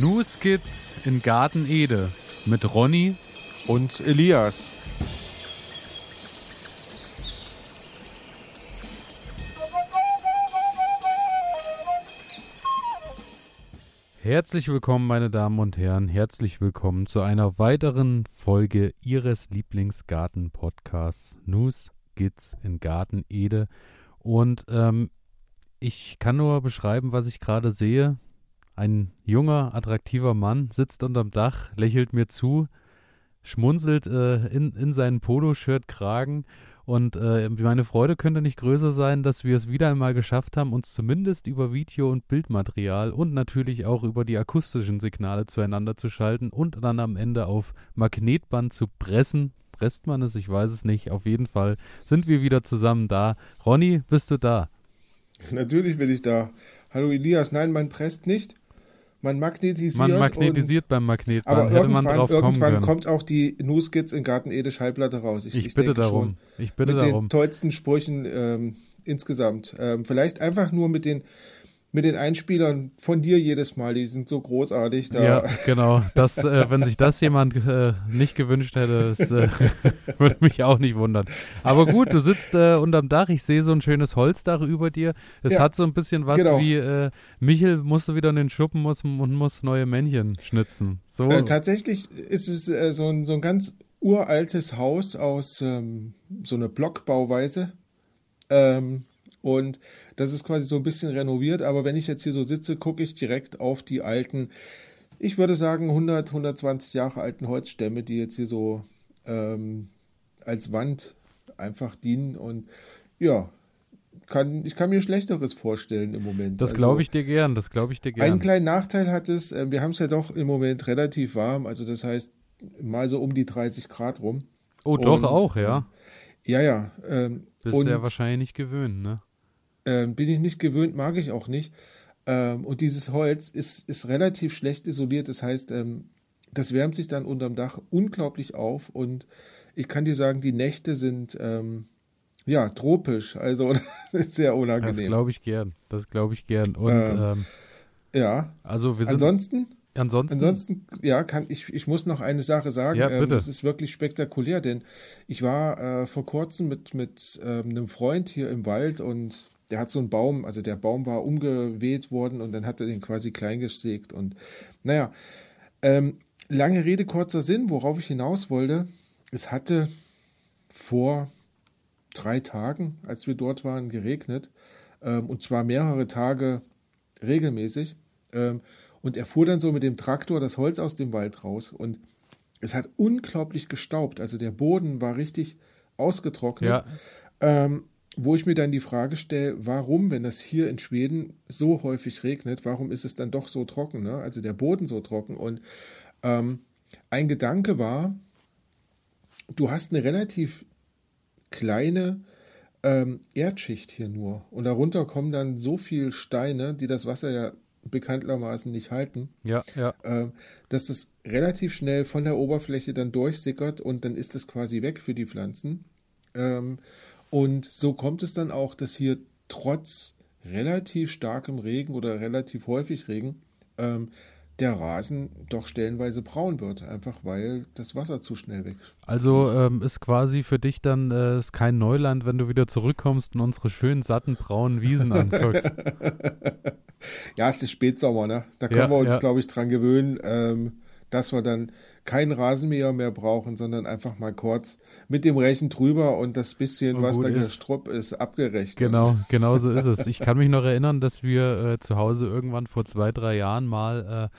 New Skits in Garten Ede mit Ronny und Elias. Herzlich willkommen, meine Damen und Herren. Herzlich willkommen zu einer weiteren Folge Ihres Lieblingsgarten-Podcasts News Skits in Garten Ede. Und ähm, ich kann nur beschreiben, was ich gerade sehe. Ein junger, attraktiver Mann sitzt unterm Dach, lächelt mir zu, schmunzelt äh, in, in seinen Poloshirt-Kragen und äh, meine Freude könnte nicht größer sein, dass wir es wieder einmal geschafft haben, uns zumindest über Video- und Bildmaterial und natürlich auch über die akustischen Signale zueinander zu schalten und dann am Ende auf Magnetband zu pressen. Presst man es? Ich weiß es nicht. Auf jeden Fall sind wir wieder zusammen da. Ronny, bist du da? Natürlich bin ich da. Hallo Elias, nein, man presst nicht. Man magnetisiert. Man magnetisiert beim Magnetband. Aber Hätte irgendwann, man drauf irgendwann kommt auch die Nuskits in Garten Ede Schallplatte raus. Ich, ich, ich bitte darum. Schon. Ich bitte mit darum. den tollsten Sprüchen ähm, insgesamt. Ähm, vielleicht einfach nur mit den mit den Einspielern von dir jedes Mal, die sind so großartig. Da. Ja, genau. Das, äh, wenn sich das jemand äh, nicht gewünscht hätte, das äh, würde mich auch nicht wundern. Aber gut, du sitzt äh, unterm Dach, ich sehe so ein schönes Holzdach über dir. Es ja, hat so ein bisschen was genau. wie äh, Michel musste wieder in den Schuppen muss, und muss neue Männchen schnitzen. So. Äh, tatsächlich ist es so, ein, so ein ganz uraltes Haus aus ähm, so einer Blockbauweise. Ähm, und das ist quasi so ein bisschen renoviert, aber wenn ich jetzt hier so sitze, gucke ich direkt auf die alten, ich würde sagen 100, 120 Jahre alten Holzstämme, die jetzt hier so ähm, als Wand einfach dienen und ja, kann, ich kann mir Schlechteres vorstellen im Moment. Das glaube also ich dir gern, das glaube ich dir gern. Einen kleinen Nachteil hat es, äh, wir haben es ja doch im Moment relativ warm, also das heißt mal so um die 30 Grad rum. Oh, doch und, auch, ja. Ja, ja. Ähm, Bist du ja wahrscheinlich nicht gewöhnt, ne? Ähm, bin ich nicht gewöhnt, mag ich auch nicht. Ähm, und dieses Holz ist, ist relativ schlecht isoliert. Das heißt, ähm, das wärmt sich dann unterm Dach unglaublich auf. Und ich kann dir sagen, die Nächte sind ähm, ja tropisch. Also sehr unangenehm. Das glaube ich gern. Das glaube ich gern. Und ähm, ähm, ja. Also wir sind. Ansonsten. Ansonsten, Ansonsten, ja, kann ich, ich muss noch eine Sache sagen. Ja, bitte. das ist wirklich spektakulär, denn ich war äh, vor kurzem mit, mit ähm, einem Freund hier im Wald und der hat so einen Baum, also der Baum war umgeweht worden und dann hat er den quasi klein gesägt und naja, ähm, lange Rede, kurzer Sinn, worauf ich hinaus wollte, es hatte vor drei Tagen, als wir dort waren, geregnet ähm, und zwar mehrere Tage regelmäßig ähm, und er fuhr dann so mit dem Traktor das Holz aus dem Wald raus und es hat unglaublich gestaubt, also der Boden war richtig ausgetrocknet. Ja. Ähm, wo ich mir dann die Frage stelle, warum, wenn das hier in Schweden so häufig regnet, warum ist es dann doch so trocken, ne? also der Boden so trocken? Und ähm, ein Gedanke war, du hast eine relativ kleine ähm, Erdschicht hier nur und darunter kommen dann so viele Steine, die das Wasser ja bekanntermaßen nicht halten, ja, ja. Äh, dass das relativ schnell von der Oberfläche dann durchsickert und dann ist es quasi weg für die Pflanzen. Ähm, und so kommt es dann auch, dass hier trotz relativ starkem Regen oder relativ häufig Regen ähm, der Rasen doch stellenweise braun wird, einfach weil das Wasser zu schnell weg. Also ähm, ist quasi für dich dann äh, ist kein Neuland, wenn du wieder zurückkommst und unsere schönen satten braunen Wiesen anguckst. ja, es ist Spätsommer, ne? Da können ja, wir uns, ja. glaube ich, dran gewöhnen, ähm, dass wir dann keinen Rasenmäher mehr brauchen, sondern einfach mal kurz mit dem Rechen drüber und das bisschen, und was da gestruppt ist, abgerechnet. Genau, genau so ist es. Ich kann mich noch erinnern, dass wir äh, zu Hause irgendwann vor zwei, drei Jahren mal äh,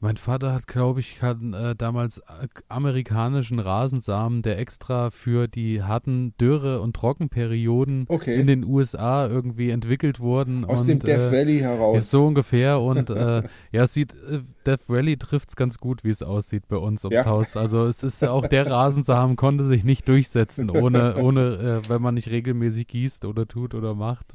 mein Vater hat, glaube ich, hat, äh, damals amerikanischen Rasensamen, der extra für die harten Dürre- und Trockenperioden okay. in den USA irgendwie entwickelt wurden. Aus und, dem Death äh, Valley heraus. so ungefähr. Und äh, ja, es sieht, äh, Death Valley trifft es ganz gut, wie es aussieht bei uns ums Ja. Haus. Also es ist ja auch der Rasensamen konnte sich nicht durchsetzen, ohne, ohne äh, wenn man nicht regelmäßig gießt oder tut oder macht.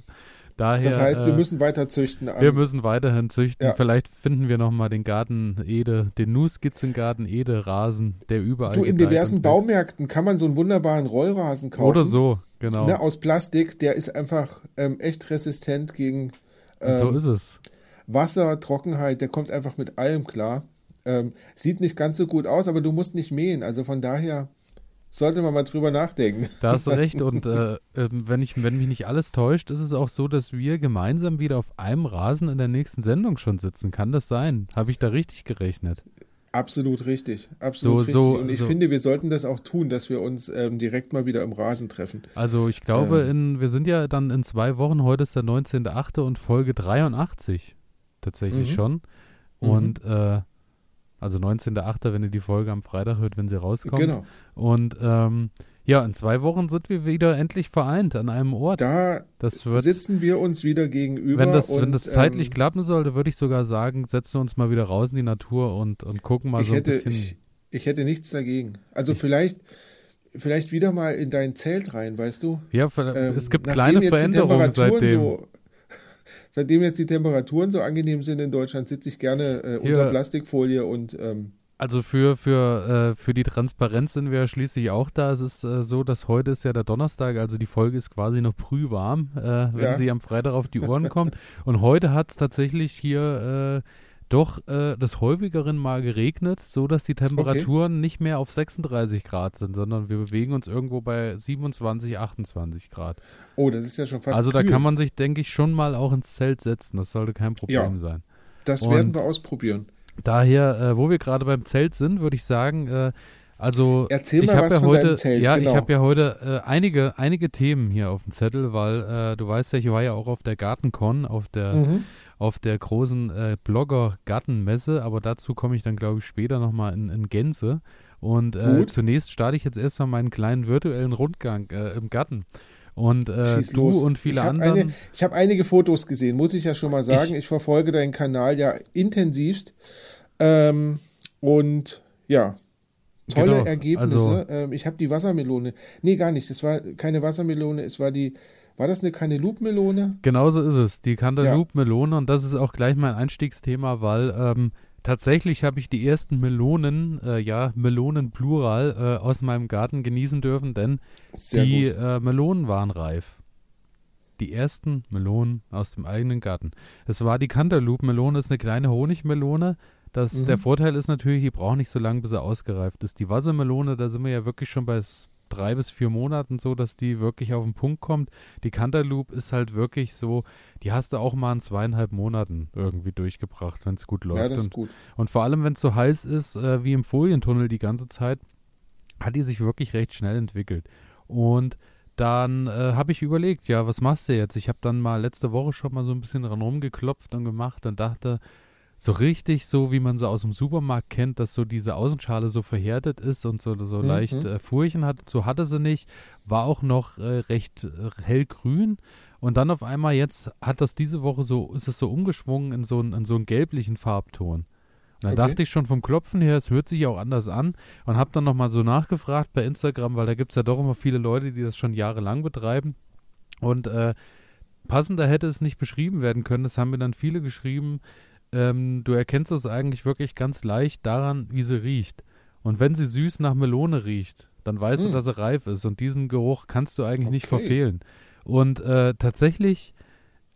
Daher, Das heißt, wir äh, müssen weiter züchten. wir müssen weiterhin züchten. Ja. Vielleicht finden wir nochmal den Garten Ede, den Nu-Skizzengarten Ede Rasen, der überall Du, in diversen. Baumärkten kann man so einen wunderbaren Rollrasen kaufen. Oder so, genau. Ne, aus Plastik, der ist einfach ähm, echt resistent gegen. Ähm, so ist es. Wasser, Trockenheit, der kommt einfach mit allem klar. Ähm, sieht nicht ganz so gut aus, aber du musst nicht mähen. Also von daher sollte man mal drüber nachdenken. Da hast du recht. Und äh, ähm, wenn, ich, wenn mich nicht alles täuscht, ist es auch so, dass wir gemeinsam wieder auf einem Rasen in der nächsten Sendung schon sitzen. Kann das sein? Habe ich da richtig gerechnet? Absolut richtig. Absolut So- richtig. so- Und ich so. finde, wir sollten das auch tun, dass wir uns ähm, direkt mal wieder im Rasen treffen. Also ich glaube, Ähm. in, wir sind ja dann in zwei Wochen, heute ist der 19.8. und Folge 83 tatsächlich Mhm. schon. Mhm. Und äh, also 19.8., wenn ihr die Folge am Freitag hört, wenn sie rauskommt. Genau. Und ähm, ja, in zwei Wochen sind wir wieder endlich vereint an einem Ort. Da wird, sitzen wir uns wieder gegenüber. wenn das, und, wenn das zeitlich ähm, klappen sollte, würde ich sogar sagen, setzen wir uns mal wieder raus in die Natur und, und gucken mal so ein hätte, bisschen. ich, ich hätte nichts dagegen. Also Ich- vielleicht, vielleicht wieder mal in dein Zelt rein, weißt du? ja, ver- Ähm, es gibt nachdem kleine Veränderungen seitdem. So, seitdem jetzt die Temperaturen so angenehm sind in Deutschland, sitze ich gerne äh, unter Plastikfolie und ähm, Also für, für, äh, für die Transparenz sind wir ja schließlich auch da. Es ist äh, so, dass heute ist ja der Donnerstag, also die Folge ist quasi noch brühwarm, äh, wenn Ja. sie am Freitag auf die Ohren kommt. Und heute hat es tatsächlich hier äh, doch äh, des häufigeren mal geregnet, so dass die Temperaturen nicht mehr auf 36 Grad sind, sondern wir bewegen uns irgendwo bei 27, 28 Grad. oh, das ist ja schon fast also da kühl. kann man sich, denke ich, schon mal auch ins Zelt setzen. Das sollte kein Problem Ja. sein. Das und- werden wir ausprobieren. Daher, äh, wo wir gerade beim Zelt sind, würde ich sagen, äh, also Erzähl ich mal habe was ja heute, Zelt, ja, ich genau. habe ja heute äh, einige, einige Themen hier auf dem Zettel, weil äh, du weißt ja, ich war ja auch auf der Gartencon, auf der, Mhm. Auf der großen äh, Blogger-Gartenmesse, aber dazu komme ich dann, glaube ich, später nochmal in, in Gänze. Und äh, zunächst starte ich jetzt erstmal meinen kleinen virtuellen Rundgang äh, im Garten. Und äh, du los. und viele ich. Eine, ich habe einige Fotos gesehen, muss ich ja schon mal sagen. Ich- Ich, verfolge deinen Kanal ja intensivst. Ähm, und ja, tolle Genau, Ergebnisse. also- ähm, ich habe die Wassermelone. Nee, gar nicht. Es war keine Wassermelone, es war die. War das eine Cantaloupe-Melone? Genauso ist es, die Cantaloupe-Melone. Und das ist auch gleich mein Einstiegsthema, weil ähm, tatsächlich habe ich die ersten Melonen, äh, ja, Melonen plural, äh, aus meinem Garten genießen dürfen, denn Sehr die äh, Melonen waren reif. Die ersten Melonen aus dem eigenen Garten. Es war die Cantaloupe-Melone, ist eine kleine Honigmelone. Das, Mhm. Der Vorteil ist natürlich, die braucht nicht so lange, bis sie ausgereift ist. Die Wassermelone, da sind wir ja wirklich schon bei drei bis vier Monaten so, dass die wirklich auf den Punkt kommt. Die Cantaloupe ist halt wirklich so, die hast du auch mal in zweieinhalb Monaten irgendwie durchgebracht, wenn es gut läuft. Ja, das und, ist gut. und vor allem, wenn es so heiß ist, äh, wie im Folientunnel die ganze Zeit, hat die sich wirklich recht schnell entwickelt. Und dann äh, habe ich überlegt, ja, was machst du jetzt? Ich habe dann mal letzte Woche schon mal so ein bisschen dran rumgeklopft und gemacht und dachte, so richtig so, wie man sie aus dem Supermarkt kennt, dass so diese Außenschale so verhärtet ist und so, so Mhm. leicht äh, Furchen hat, so hatte sie nicht, war auch noch äh, recht äh, hellgrün und dann auf einmal jetzt hat das diese Woche so, ist es so umgeschwungen in so, einen- in so einen gelblichen Farbton. Und dann Okay. dachte ich schon vom Klopfen her, es hört sich auch anders an und habe dann nochmal so nachgefragt bei Instagram, weil da gibt es ja doch immer viele Leute, die das schon jahrelang betreiben. Und äh, passender hätte es nicht beschrieben werden können. Das haben mir dann viele geschrieben. Ähm, du erkennst es eigentlich wirklich ganz leicht daran, wie sie riecht. Und wenn sie süß nach Melone riecht, dann weißt du, Hm. dass sie reif ist. Und diesen Geruch kannst du eigentlich nicht Okay. verfehlen. Und äh, tatsächlich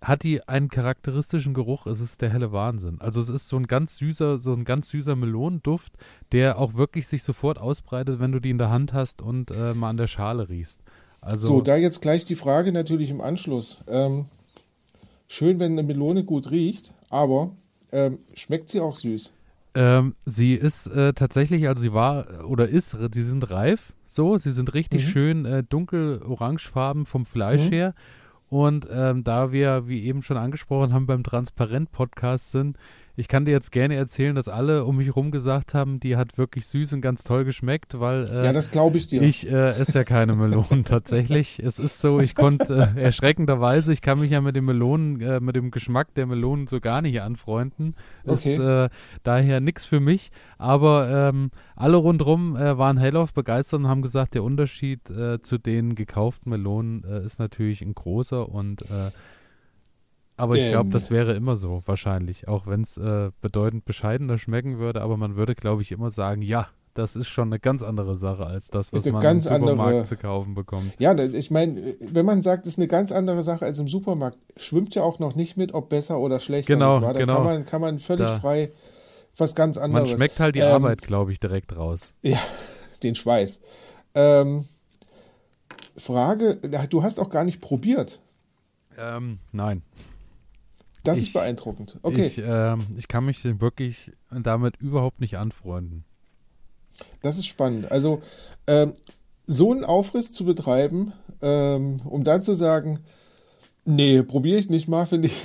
hat die einen charakteristischen Geruch. Es ist der helle Wahnsinn. Also es ist so ein ganz süßer, so ein ganz süßer Melonenduft, der auch wirklich sich sofort ausbreitet, wenn du die in der Hand hast und äh, mal an der Schale riechst. Also So, da jetzt gleich die Frage natürlich im Anschluss. Ähm, schön, wenn eine Melone gut riecht, aber ähm, schmeckt sie auch süß? Ähm, sie ist äh, tatsächlich, also sie war äh, oder ist, sie sind reif, so, sie sind richtig Mhm. schön äh, dunkel orangefarben vom Fleisch Mhm. her. Und ähm, da wir, wie eben schon angesprochen haben, beim Transparent-Podcast sind, ich kann dir jetzt gerne erzählen, dass alle um mich herum gesagt haben, die hat wirklich süß und ganz toll geschmeckt, weil äh, ja, das glaube ich dir. ich äh, esse ja keine Melonen tatsächlich. Es ist so, ich konnte äh, erschreckenderweise, ich kann mich ja mit den Melonen, äh, mit dem Geschmack der Melonen so gar nicht anfreunden. Ist Okay. äh, daher nichts für mich. Aber ähm, alle rundherum äh, waren hellauf begeistert und haben gesagt, der Unterschied zu den gekauften Melonen ist natürlich ein großer und aber ich glaube, Ähm. das wäre immer so, wahrscheinlich. Auch wenn es äh, bedeutend bescheidener schmecken würde, aber man würde, glaube ich, immer sagen, ja, das ist schon eine ganz andere Sache als das, was man im Supermarkt andere- zu kaufen bekommt. Ja, ich meine, wenn man sagt, es ist eine ganz andere Sache als im Supermarkt, schwimmt ja auch noch nicht mit, ob besser oder schlechter. Genau? Da genau. kann man, kann man völlig Da- frei was ganz Man anderes. schmeckt halt die Ähm, Arbeit, glaube ich, direkt raus. Ja, den Schweiß. Ähm, Frage, du hast auch gar nicht probiert. Ähm, nein. Das Ich- ist beeindruckend. Okay, Ich, ähm, ich kann mich wirklich damit überhaupt nicht anfreunden. das ist spannend. Also, ähm, so einen Aufriss zu betreiben, ähm, um dann zu sagen, nee, probiere ich nicht mal, finde ich.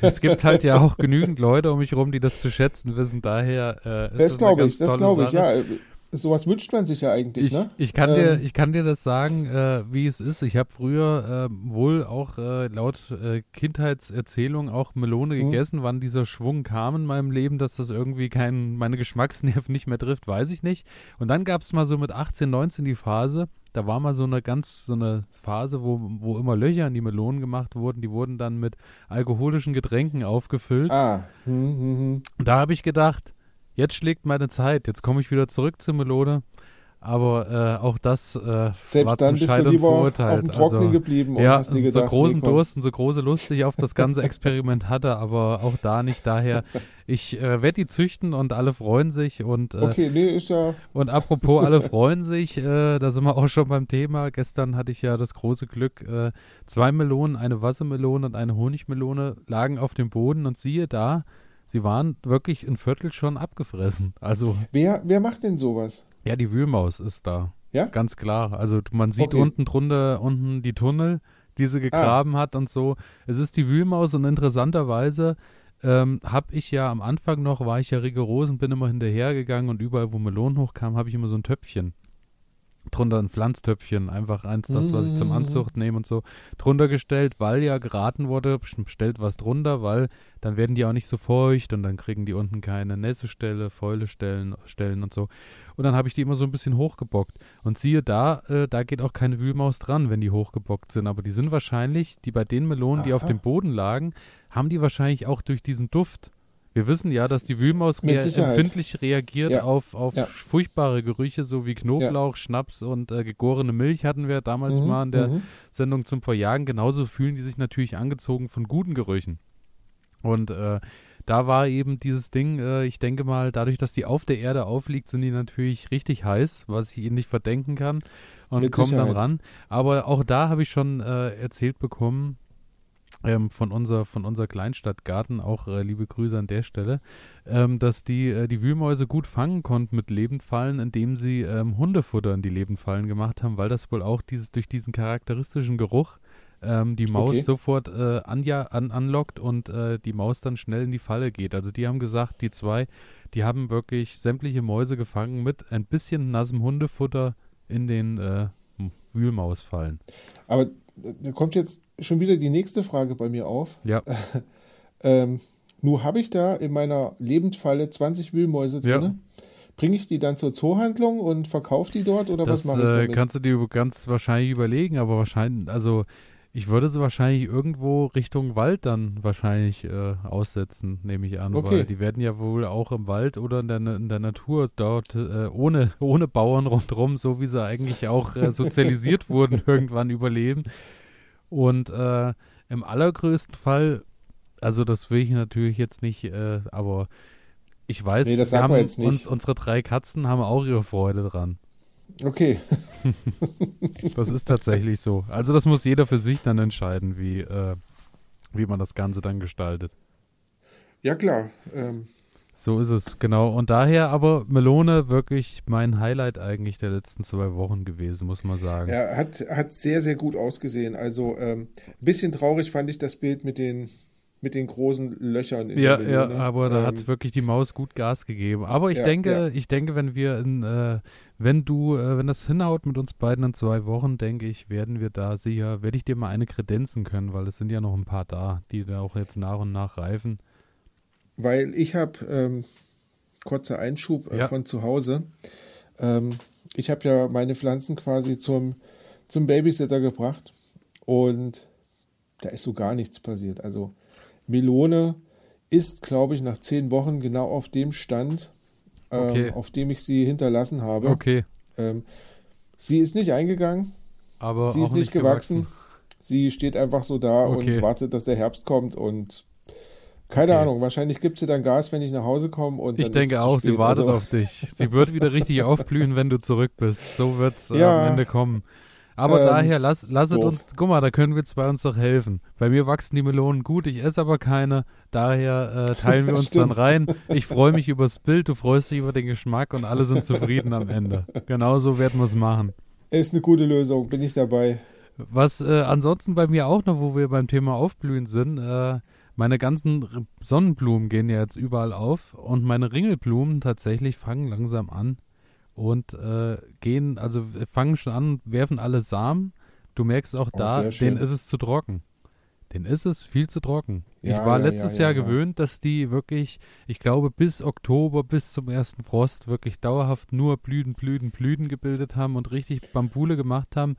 Es gibt halt ja auch genügend Leute um mich herum, die das zu schätzen wissen. Daher äh, ist Das das, eine glaube ganz ich, das tolle glaube ich, Sache. ja. Sowas wünscht man sich ja eigentlich, Ich, ne? ich, kann dir, Ähm, ich kann dir das sagen, äh, wie es ist. Ich habe früher äh, wohl auch äh, laut äh, Kindheitserzählung auch Melone Mhm. gegessen. Wann dieser Schwung kam in meinem Leben, dass das irgendwie kein, meine Geschmacksnerven nicht mehr trifft, weiß ich nicht. Und dann gab es mal so mit 18, 19 die Phase, da war mal so eine ganz, so eine Phase, wo, wo immer Löcher in die Melonen gemacht wurden. Die wurden dann mit alkoholischen Getränken aufgefüllt. Ah, hm, hm, hm. Und da habe ich gedacht, jetzt schlägt meine Zeit, jetzt komme ich wieder zurück zur Melone. Aber äh, auch das äh, Selbst war dann zum bist du Scheitern lieber verurteilt. auf dem Trockenen also, geblieben und ja, hast dir gedacht, so großen nee. Durst und so große Lust ich auf das ganze Experiment hatte, aber auch da nicht. Daher, ich äh, werde die züchten und alle freuen sich. Und, äh, Okay, nee, ist ja, und apropos, alle freuen sich, äh, da sind wir auch schon beim Thema. Gestern hatte ich ja das große Glück, äh, zwei Melonen, eine Wassermelone und eine Honigmelone lagen auf dem Boden und siehe da, sie waren wirklich ein Viertel schon abgefressen. Also, wer, wer macht denn sowas? ja, die Wühlmaus ist da. Ja? Ganz klar. Also man sieht Okay. unten drunter, unten die Tunnel, die sie gegraben hat und so. Es ist die Wühlmaus und interessanterweise ähm, habe ich ja am Anfang noch, war ich ja rigoros und bin immer hinterhergegangen und überall, wo Melonen hochkamen, habe ich immer so ein Töpfchen. Drunter ein Pflanztöpfchen, einfach eins, das, was ich zum Mhm. Anzucht nehme und so, drunter gestellt, weil ja geraten wurde, stellt was drunter, weil dann werden die auch nicht so feucht und dann kriegen die unten keine Nässestelle, Fäule Stellen, Stellen und so. Und dann habe ich die immer so ein bisschen hochgebockt. Und siehe da, äh, da geht auch keine Wühlmaus dran, wenn die hochgebockt sind. Aber die sind wahrscheinlich, die bei den Melonen, die auf Aha. dem Boden lagen, haben die wahrscheinlich auch durch diesen Duft. Wir wissen ja, dass die Wühlmaus rea empfindlich reagiert Ja. auf, auf Ja. furchtbare Gerüche, so wie Knoblauch, Schnaps und äh, gegorene Milch hatten wir damals Mhm, mal in der mhm. Sendung zum Verjagen. Genauso fühlen die sich natürlich angezogen von guten Gerüchen. Und äh, da war eben dieses Ding, äh, ich denke mal, dadurch, dass die auf der Erde aufliegt, sind die natürlich richtig heiß, was ich ihnen nicht verdenken kann und Mit kommen dann Sicherheit. ran. Aber auch da habe ich schon äh, erzählt bekommen, ähm, von unser von unser Kleinstadtgarten, auch äh, liebe Grüße an der Stelle, ähm, dass die äh, die Wühlmäuse gut fangen konnten mit Lebendfallen, indem sie ähm, Hundefutter in die Lebendfallen gemacht haben, weil das wohl auch dieses durch diesen charakteristischen Geruch ähm, die Maus Okay. sofort äh, anja, an, anlockt und äh, die Maus dann schnell in die Falle geht. Also die haben gesagt, die zwei, die haben wirklich sämtliche Mäuse gefangen mit ein bisschen nassem Hundefutter in den äh, Wühlmausfallen. Aber äh, da kommt jetzt schon wieder die nächste Frage bei mir auf. Ja. Ähm, nur habe ich da in meiner Lebendfalle 20 Wühlmäuse Ja. drin. Bringe ich die dann zur Zoohandlung und verkaufe die dort oder Das was mache ich äh, damit? kannst du dir ganz wahrscheinlich überlegen, aber wahrscheinlich, also ich würde sie wahrscheinlich irgendwo Richtung Wald dann wahrscheinlich äh, aussetzen, nehme ich an, Okay. weil die werden ja wohl auch im Wald oder in der, in der Natur dort äh, ohne, ohne Bauern rundherum, so wie sie eigentlich auch äh, sozialisiert wurden, irgendwann überleben. Und äh, im allergrößten Fall, also das will ich natürlich jetzt nicht, äh, aber ich weiß, Nee, wir haben wir uns, unsere drei Katzen haben auch ihre Freude dran. Okay, Das ist tatsächlich so. Also das muss jeder für sich dann entscheiden, wie, äh, wie man das Ganze dann gestaltet. ja klar. Ähm, So ist es, genau. Und daher aber Melone wirklich mein Highlight eigentlich der letzten zwei Wochen gewesen, muss man sagen. ja, hat, hat sehr, sehr gut ausgesehen. Also ähm, ein bisschen traurig fand ich das Bild mit den, mit den großen Löchern in Ja, der ja, Melone. aber da Ähm, hat wirklich die Maus gut Gas gegeben. Aber ich Ja, denke, ja. ich denke, wenn wir in, äh, wenn du, äh, wenn das hinhaut mit uns beiden in zwei Wochen, denke ich, werden wir da sicher, werde ich dir mal eine kredenzen können, weil es sind ja noch ein paar da, die da auch jetzt nach und nach reifen. Weil ich habe, ähm, kurzer Einschub äh, Ja. von zu Hause, ähm, ich habe ja meine Pflanzen quasi zum, zum Babysitter gebracht und da ist so gar nichts passiert. Also Melone ist, glaube ich, nach zehn Wochen genau auf dem Stand, ähm, Okay. auf dem ich sie hinterlassen habe. Okay, Ähm, sie ist nicht eingegangen, aber sie ist nicht gewachsen. Sie steht einfach so da Okay. und wartet, dass der Herbst kommt und keine Okay. Ahnung, wahrscheinlich gibt sie dann Gas, wenn ich nach Hause komme. Und Ich denke auch, sie wartet Also, auf dich. Sie wird wieder richtig aufblühen, wenn du zurück bist. So wird es Ja. am Ende kommen. Aber Ähm, daher, lass, lasset doof. uns, guck mal, da können wir zwei uns doch helfen. Bei mir wachsen die Melonen gut, ich esse aber keine. Daher äh, teilen wir uns dann rein. Ich freue mich übers Bild, du freust dich über den Geschmack und alle sind zufrieden am Ende. Genauso werden wir es machen. Ist eine gute Lösung, bin ich dabei. Was äh, ansonsten bei mir auch noch, wo wir beim Thema Aufblühen sind, äh, meine ganzen Sonnenblumen gehen ja jetzt überall auf und meine Ringelblumen tatsächlich fangen langsam an und äh, gehen, also fangen schon an, werfen alle Samen. Du merkst auch Oh, da, denen ist es zu trocken. Den ist es viel zu trocken. Ja, ich war ja, letztes ja, Jahr ja, ja. gewöhnt, dass die wirklich, ich glaube, bis Oktober, bis zum ersten Frost wirklich dauerhaft nur Blüten, Blüten, Blüten gebildet haben und richtig Bambule gemacht haben.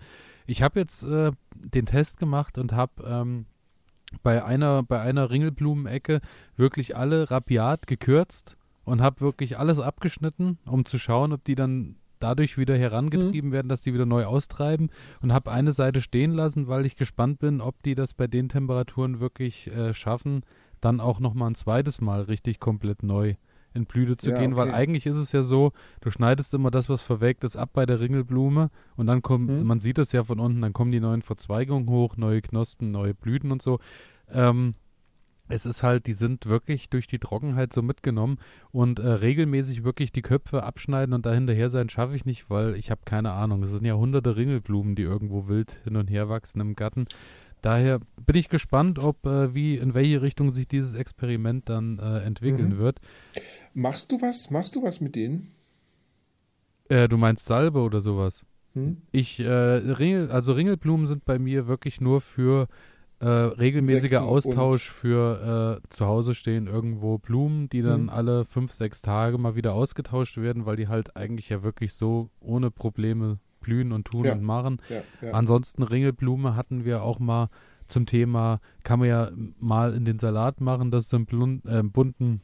Ich habe jetzt äh, den Test gemacht und habe ähm, bei einer, bei einer Ringelblumenecke wirklich alle rabiat gekürzt und habe wirklich alles abgeschnitten, um zu schauen, ob die dann dadurch wieder herangetrieben werden, dass die wieder neu austreiben. Und habe eine Seite stehen lassen, weil ich gespannt bin, ob die das bei den Temperaturen wirklich äh, schaffen, dann auch noch mal ein zweites Mal richtig komplett neu in Blüte zu Ja, gehen, weil okay. eigentlich ist es ja so, du schneidest immer das, was verwelkt ist, ab bei der Ringelblume und dann kommt, Hm. man sieht es ja von unten, dann kommen die neuen Verzweigungen hoch, neue Knospen, neue Blüten und so. Ähm, es ist halt, die sind wirklich durch die Trockenheit so mitgenommen und äh, regelmäßig wirklich die Köpfe abschneiden und da hinterher sein schaffe ich nicht, weil ich habe keine Ahnung. Es sind ja hunderte Ringelblumen, die irgendwo wild hin und her wachsen im Garten. Daher bin ich gespannt, ob äh, wie in welche Richtung sich dieses Experiment dann äh, entwickeln Mhm. wird. Machst du was? Machst du was mit denen? Äh, du meinst Salbe oder sowas? Hm? Ich, äh, Ringel, also Ringelblumen sind bei mir wirklich nur für äh, regelmäßiger Insekten Austausch für äh, zu Hause stehen irgendwo Blumen, die dann Hm. alle fünf, sechs Tage mal wieder ausgetauscht werden, weil die halt eigentlich ja wirklich so ohne Probleme blühen und tun Ja. und machen. Ja, ja. Ansonsten Ringelblume hatten wir auch mal zum Thema, kann man ja mal in den Salat machen, dass du einen blun- äh, bunten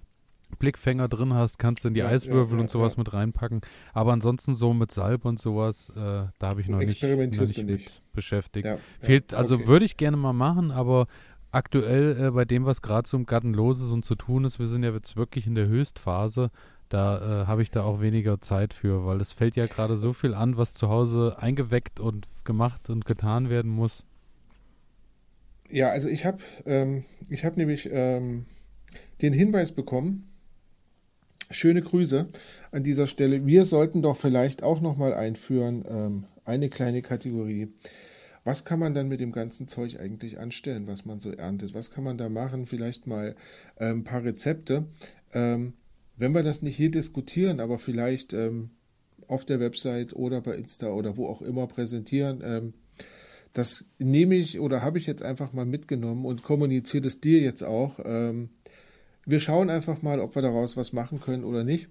Blickfänger drin hast, kannst du in die Ja, Eiswürfel ja, und sowas ja. mit reinpacken. Aber ansonsten so mit Salb und sowas, äh, da habe ich noch nicht, noch nicht, du mit nicht. beschäftigt. ja, Fehlt, ja, also okay. würde ich gerne mal machen, aber aktuell äh, bei dem, was gerade so im Garten los ist und zu tun ist, wir sind ja jetzt wirklich in der Höchstphase, da äh, habe ich da auch weniger Zeit für, weil es fällt ja gerade so viel an, was zu Hause eingeweckt und gemacht und getan werden muss. Ja, also ich habe ähm, ich nämlich ähm, den Hinweis bekommen, schöne Grüße an dieser Stelle. Wir sollten doch vielleicht auch nochmal einführen, ähm, eine kleine Kategorie. Was kann man dann mit dem ganzen Zeug eigentlich anstellen, was man so erntet? Was kann man da machen? Vielleicht mal ähm, ein paar Rezepte. Ähm, wenn wir das nicht hier diskutieren, aber vielleicht ähm, auf der Website oder bei Insta oder wo auch immer präsentieren, ähm, das nehme ich oder habe ich jetzt einfach mal mitgenommen und kommuniziere das dir jetzt auch. Ähm, wir schauen einfach mal, ob wir daraus was machen können oder nicht.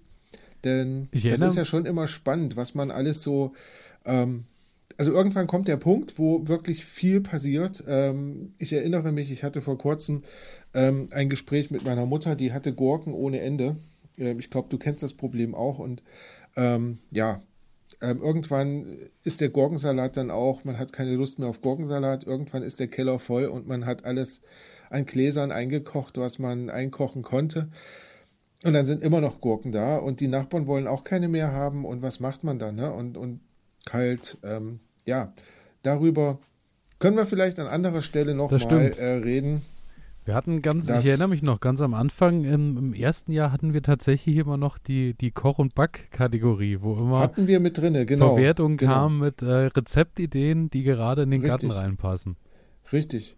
Denn das ist ja schon immer spannend, was man alles so. Ähm, also irgendwann kommt der Punkt, wo wirklich viel passiert. Ähm, ich erinnere mich, ich hatte vor kurzem ähm, ein Gespräch mit meiner Mutter, die hatte Gurken ohne Ende. Ähm, ich glaube, du kennst das Problem auch. Und ähm, ja, ähm, irgendwann ist der Gurkensalat dann auch, man hat keine Lust mehr auf Gurkensalat, irgendwann ist der Keller voll und man hat alles an Gläsern eingekocht, was man einkochen konnte. Und dann sind immer noch Gurken da und die Nachbarn wollen auch keine mehr haben und was macht man dann? Ne? Und, und kalt, ähm, ja, darüber können wir vielleicht an anderer Stelle nochmal äh, reden. Wir hatten ganz, Das- ich erinnere mich noch, ganz am Anfang, im, im ersten Jahr hatten wir tatsächlich immer noch die, die Koch- und Back-Kategorie, wo immer Hatten wir mit drinne, genau. Verwertung genau. kam mit äh, Rezeptideen, die gerade in den Garten Richtig. reinpassen. Richtig.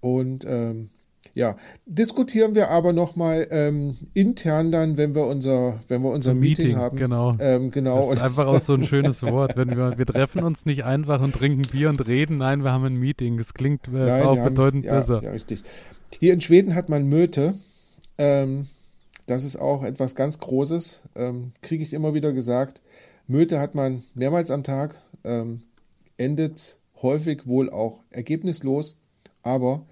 Und ähm, ja, diskutieren wir aber nochmal ähm, intern dann, wenn wir unser, wenn wir unser Meeting, Meeting, haben. genau. Ähm, genau. Das ist einfach auch so ein schönes Wort. Wenn wir, wir treffen uns nicht einfach und trinken Bier und reden, nein, wir haben ein Meeting. Das klingt äh, Nein, auch haben- bedeutend ja, besser. Ja, richtig. Hier in Schweden hat man Möte. Ähm, das ist auch etwas ganz Großes. Ähm, Kriege ich immer wieder gesagt. Möte hat man mehrmals am Tag. Ähm, endet häufig wohl auch ergebnislos. Aber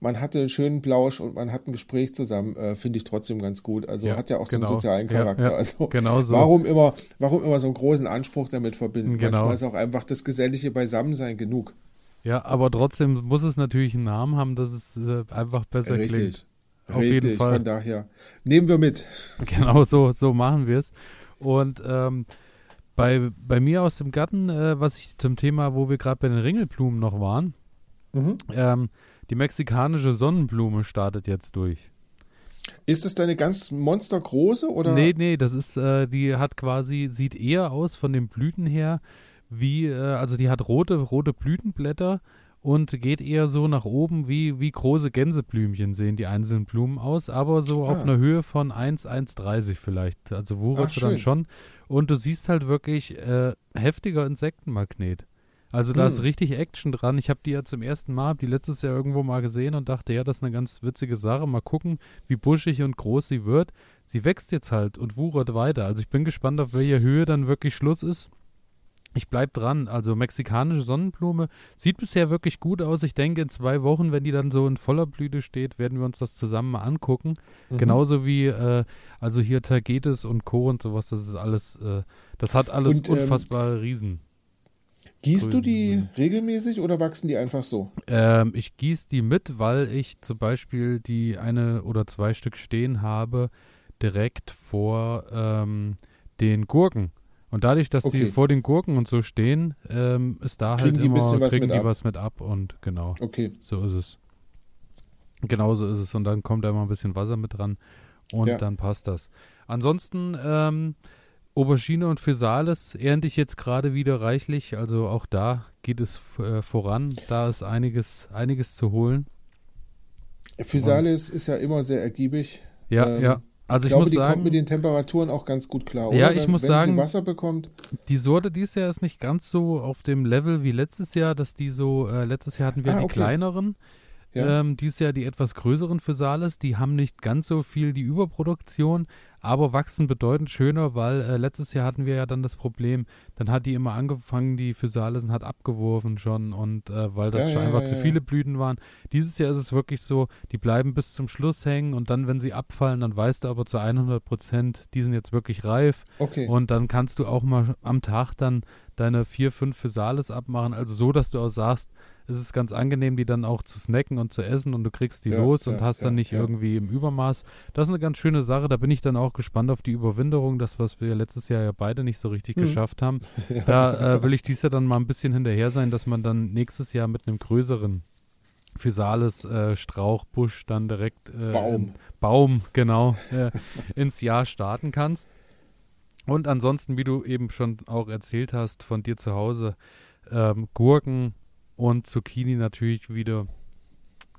man hatte einen schönen Plausch und man hat ein Gespräch zusammen, äh, finde ich trotzdem ganz gut. Also Ja, hat ja auch so genau. einen sozialen Charakter. Ja, ja, also genau so. warum immer, warum immer so einen großen Anspruch damit verbinden? Genau. Manchmal ist auch einfach das gesellige Beisammensein genug. Ja, aber trotzdem muss es natürlich einen Namen haben, dass es äh, einfach besser klingt. Richtig. Auf Richtig, jeden Fall. von daher. Nehmen wir mit. Genau so, so machen wir es. Und ähm, bei, bei mir aus dem Garten, äh, was ich zum Thema, wo wir gerade bei den Ringelblumen noch waren, Mhm. ähm, die mexikanische Sonnenblume startet jetzt durch. Ist es deine ganz monstergroße oder? Nee, nee, das ist, äh, die hat quasi, sieht eher aus von den Blüten her, wie, äh, also die hat rote, rote Blütenblätter und geht eher so nach oben, wie, wie große Gänseblümchen sehen die einzelnen Blumen aus, aber so auf Ah. einer Höhe von 1, 1,30 vielleicht. Also wuchert sie dann schon. Und du siehst halt wirklich äh, heftiger Insektenmagnet. Also da ist Hm. richtig Action dran. Ich habe die ja zum ersten Mal, hab die letztes Jahr irgendwo mal gesehen und dachte, ja, das ist eine ganz witzige Sache. Mal gucken, wie buschig und groß sie wird. Sie wächst jetzt halt und wuchert weiter. Also ich bin gespannt, auf welcher Höhe dann wirklich Schluss ist. Ich bleib dran. Also mexikanische Sonnenblume sieht bisher wirklich gut aus. Ich denke, in zwei Wochen, wenn die dann so in voller Blüte steht, werden wir uns das zusammen mal angucken. Mhm. Genauso wie, äh, also hier Tagetes und Co. und sowas. Das ist alles, äh, das hat alles Und, ähm, unfassbare Riesen. Gießt du die regelmäßig oder wachsen die einfach so? Ähm, ich gieße die mit, weil ich zum Beispiel die eine oder zwei Stück stehen habe, direkt vor ähm, den Gurken. Und dadurch, dass die Okay. vor den Gurken und so stehen, ähm, ist da Kriegen halt die immer, was kriegen mit die ab. was mit ab und genau, Okay. so ist es. Genau so ist es. Und dann kommt da immer ein bisschen Wasser mit dran und Ja. dann passt das. Ansonsten, ähm, Aubergine und Physalis ernte ich jetzt gerade wieder reichlich. Also auch da geht es äh, voran. Da ist einiges, einiges zu holen. Physalis ist ja immer sehr ergiebig. Ja, Ähm, ja. Also ich ich, glaube, muss die kommt sagen, mit den Temperaturen auch ganz gut klar. Ja, oder? ich wenn, muss wenn sagen- sie Wasser bekommt. die Sorte dieses Jahr ist nicht ganz so auf dem Level wie letztes Jahr, dass die so, äh, letztes Jahr hatten wir Ah, die okay. kleineren. Ja. Ähm, dieses Jahr die etwas größeren Physalis, die haben nicht ganz so viel die Überproduktion, aber wachsen bedeutend schöner, weil äh, letztes Jahr hatten wir ja dann das Problem, dann hat die immer angefangen, die Physalis und hat abgeworfen schon und äh, weil das Ja, schon ja, einfach ja, zu viele Blüten waren. Dieses Jahr ist es wirklich so, die bleiben bis zum Schluss hängen und dann, wenn sie abfallen, dann weißt du aber zu 100 Prozent, die sind jetzt wirklich reif Okay. und dann kannst du auch mal am Tag dann deine vier, fünf Physalis abmachen. Also so, dass du auch sagst, es ist ganz angenehm, die dann auch zu snacken und zu essen und du kriegst die Ja, los ja, und hast dann ja, nicht ja. irgendwie im Übermaß. Das ist eine ganz schöne Sache. Da bin ich dann auch gespannt auf die Überwinterung, das, was wir letztes Jahr ja beide nicht so richtig Hm. geschafft haben. Ja. Da äh, will ich dies Jahr dann mal ein bisschen hinterher sein, dass man dann nächstes Jahr mit einem größeren Physalis äh, Strauchbusch dann direkt äh, Baum. Baum, genau, äh, ins Jahr starten kannst. Und ansonsten, wie du eben schon auch erzählt hast, von dir zu Hause, ähm, Gurken und Zucchini natürlich wieder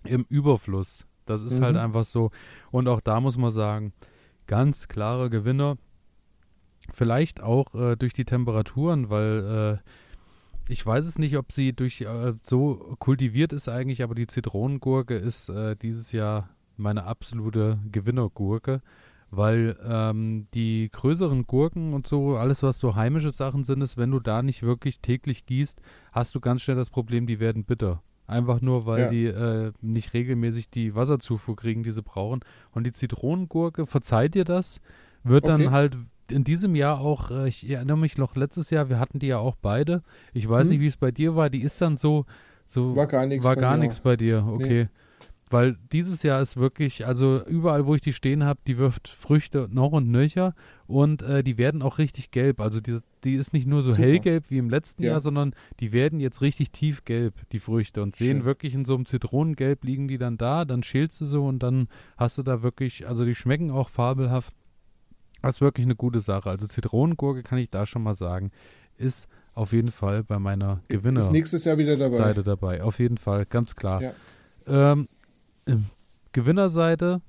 im Überfluss. Das ist Mhm. halt einfach so. Und auch da muss man sagen, ganz klare Gewinner. Vielleicht auch äh, durch die Temperaturen, weil äh, ich weiß es nicht, ob sie durch äh, so kultiviert ist eigentlich, aber die Zitronengurke ist äh, dieses Jahr meine absolute Gewinnergurke, weil ähm, die größeren Gurken und so, alles was so heimische Sachen sind, ist, wenn du da nicht wirklich täglich gießt, hast du ganz schnell das Problem, die werden bitter. Einfach nur, weil Ja. die äh, nicht regelmäßig die Wasserzufuhr kriegen, die sie brauchen. Und die Zitronengurke, verzeiht dir das, wird Okay. dann halt in diesem Jahr auch, äh, ich erinnere mich noch letztes Jahr, wir hatten die ja auch beide. Ich weiß Hm. nicht, wie es bei dir war. Die ist dann so, so War gar nichts bei bei dir, okay. Weil dieses Jahr ist wirklich, also überall, wo ich die stehen habe, die wirft Früchte noch und nöcher und äh, die werden auch richtig gelb. Also die, die ist nicht nur so Super. hellgelb wie im letzten Ja. Jahr, sondern die werden jetzt richtig tiefgelb, die Früchte, und sehen Schön. wirklich in so einem Zitronengelb liegen die dann da, dann schälst du so und dann hast du da wirklich, also die schmecken auch fabelhaft. Das ist wirklich eine gute Sache. Also Zitronengurke kann ich da schon mal sagen, ist auf jeden Fall bei meiner Gewinner. Ist nächstes Jahr wieder dabei. Seite dabei. Auf jeden Fall, ganz klar. Ja. Ähm, Gewinnerseite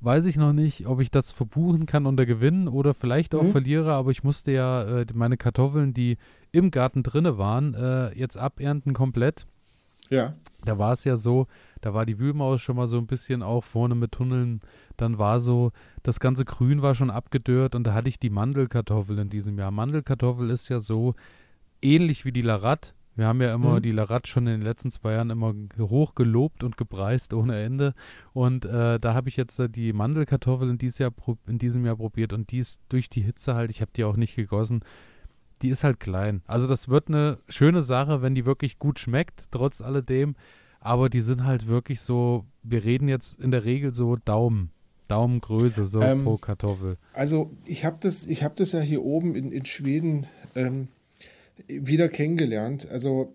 weiß ich noch nicht, ob ich das verbuchen kann unter Gewinnen oder vielleicht auch Mhm. verliere, aber ich musste ja äh, meine Kartoffeln, die im Garten drinne waren, äh, jetzt abernten komplett. Ja. Da war es ja so, da war die Wühlmaus schon mal so ein bisschen auch vorne mit Tunneln. Dann war so, das ganze Grün war schon abgedörrt und da hatte ich die Mandelkartoffel in diesem Jahr. Mandelkartoffel ist ja so ähnlich wie die Larat, Wir haben ja immer Mhm. die Larat schon in den letzten zwei Jahren immer hoch gelobt und gepreist ohne Ende. Und äh, da habe ich jetzt äh, die Mandelkartoffel in, dieses Jahr, in diesem Jahr probiert und die ist durch die Hitze halt, ich habe die auch nicht gegossen, die ist halt klein. Also das wird eine schöne Sache, wenn die wirklich gut schmeckt, trotz alledem. Aber die sind halt wirklich so, wir reden jetzt in der Regel so Daumen, Daumengröße so Ähm, pro Kartoffel. Also ich habe das, ich hab das ja hier oben in, in Schweden ähm, wieder kennengelernt. Also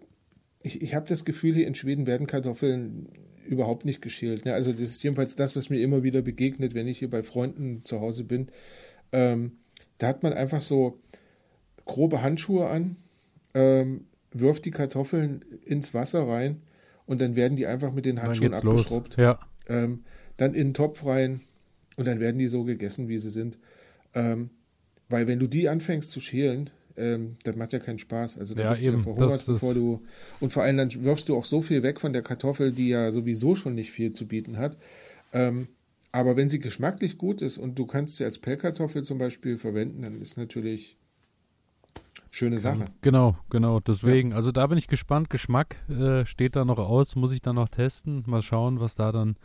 ich, ich habe das Gefühl, hier in Schweden werden Kartoffeln überhaupt nicht geschält. Ne? Also das ist jedenfalls das, was mir immer wieder begegnet, wenn ich hier bei Freunden zu Hause bin. Ähm, da hat man einfach so grobe Handschuhe an, ähm, wirft die Kartoffeln ins Wasser rein und dann werden die einfach mit den Handschuhen abgeschrubbt Ja, ähm, dann in den Topf rein und dann werden die so gegessen, wie sie sind. Ähm, weil wenn du die anfängst zu schälen, ähm, das macht ja keinen Spaß. Also da Ja, bist du ja eben, verhungert, bevor du. Und vor allem dann wirfst du auch so viel weg von der Kartoffel, die ja sowieso schon nicht viel zu bieten hat. Ähm, aber wenn sie geschmacklich gut ist und du kannst sie als Pellkartoffel zum Beispiel verwenden, dann ist natürlich schöne Sache. Genau, genau. Deswegen, also da bin ich gespannt. Geschmack äh, steht da noch aus, muss ich dann noch testen. Mal schauen, was da dann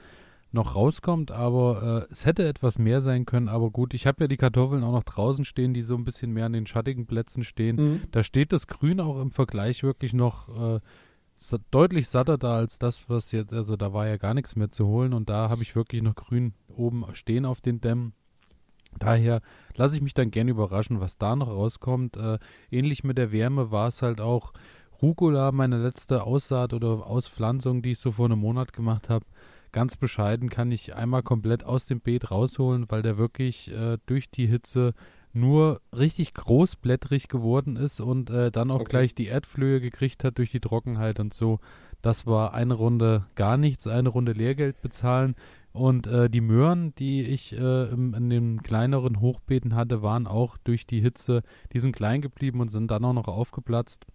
noch rauskommt. Aber äh, es hätte etwas mehr sein können. Aber gut, ich habe ja die Kartoffeln auch noch draußen stehen, die so ein bisschen mehr an den schattigen Plätzen stehen. Mhm. Da steht das Grün auch im Vergleich wirklich noch äh, sa- deutlich satter da als das, was jetzt, also da war ja gar nichts mehr zu holen. Und da habe ich wirklich noch Grün oben stehen auf den Dämmen. Daher lasse ich mich dann gerne überraschen, was da noch rauskommt. Äh, ähnlich mit der Wärme war es halt auch Rucola, meine letzte Aussaat oder Auspflanzung, die ich so vor einem Monat gemacht habe. Ganz bescheiden kann ich einmal komplett aus dem Beet rausholen, weil der wirklich äh, durch die Hitze nur richtig großblättrig geworden ist und äh, dann auch Okay. gleich die Erdflöhe gekriegt hat durch die Trockenheit und so. Das war eine Runde gar nichts, eine Runde Lehrgeld bezahlen. Und äh, die Möhren, die ich äh, im, in den kleineren Hochbeeten hatte, waren auch durch die Hitze, die sind klein geblieben und sind dann auch noch aufgeplatzt.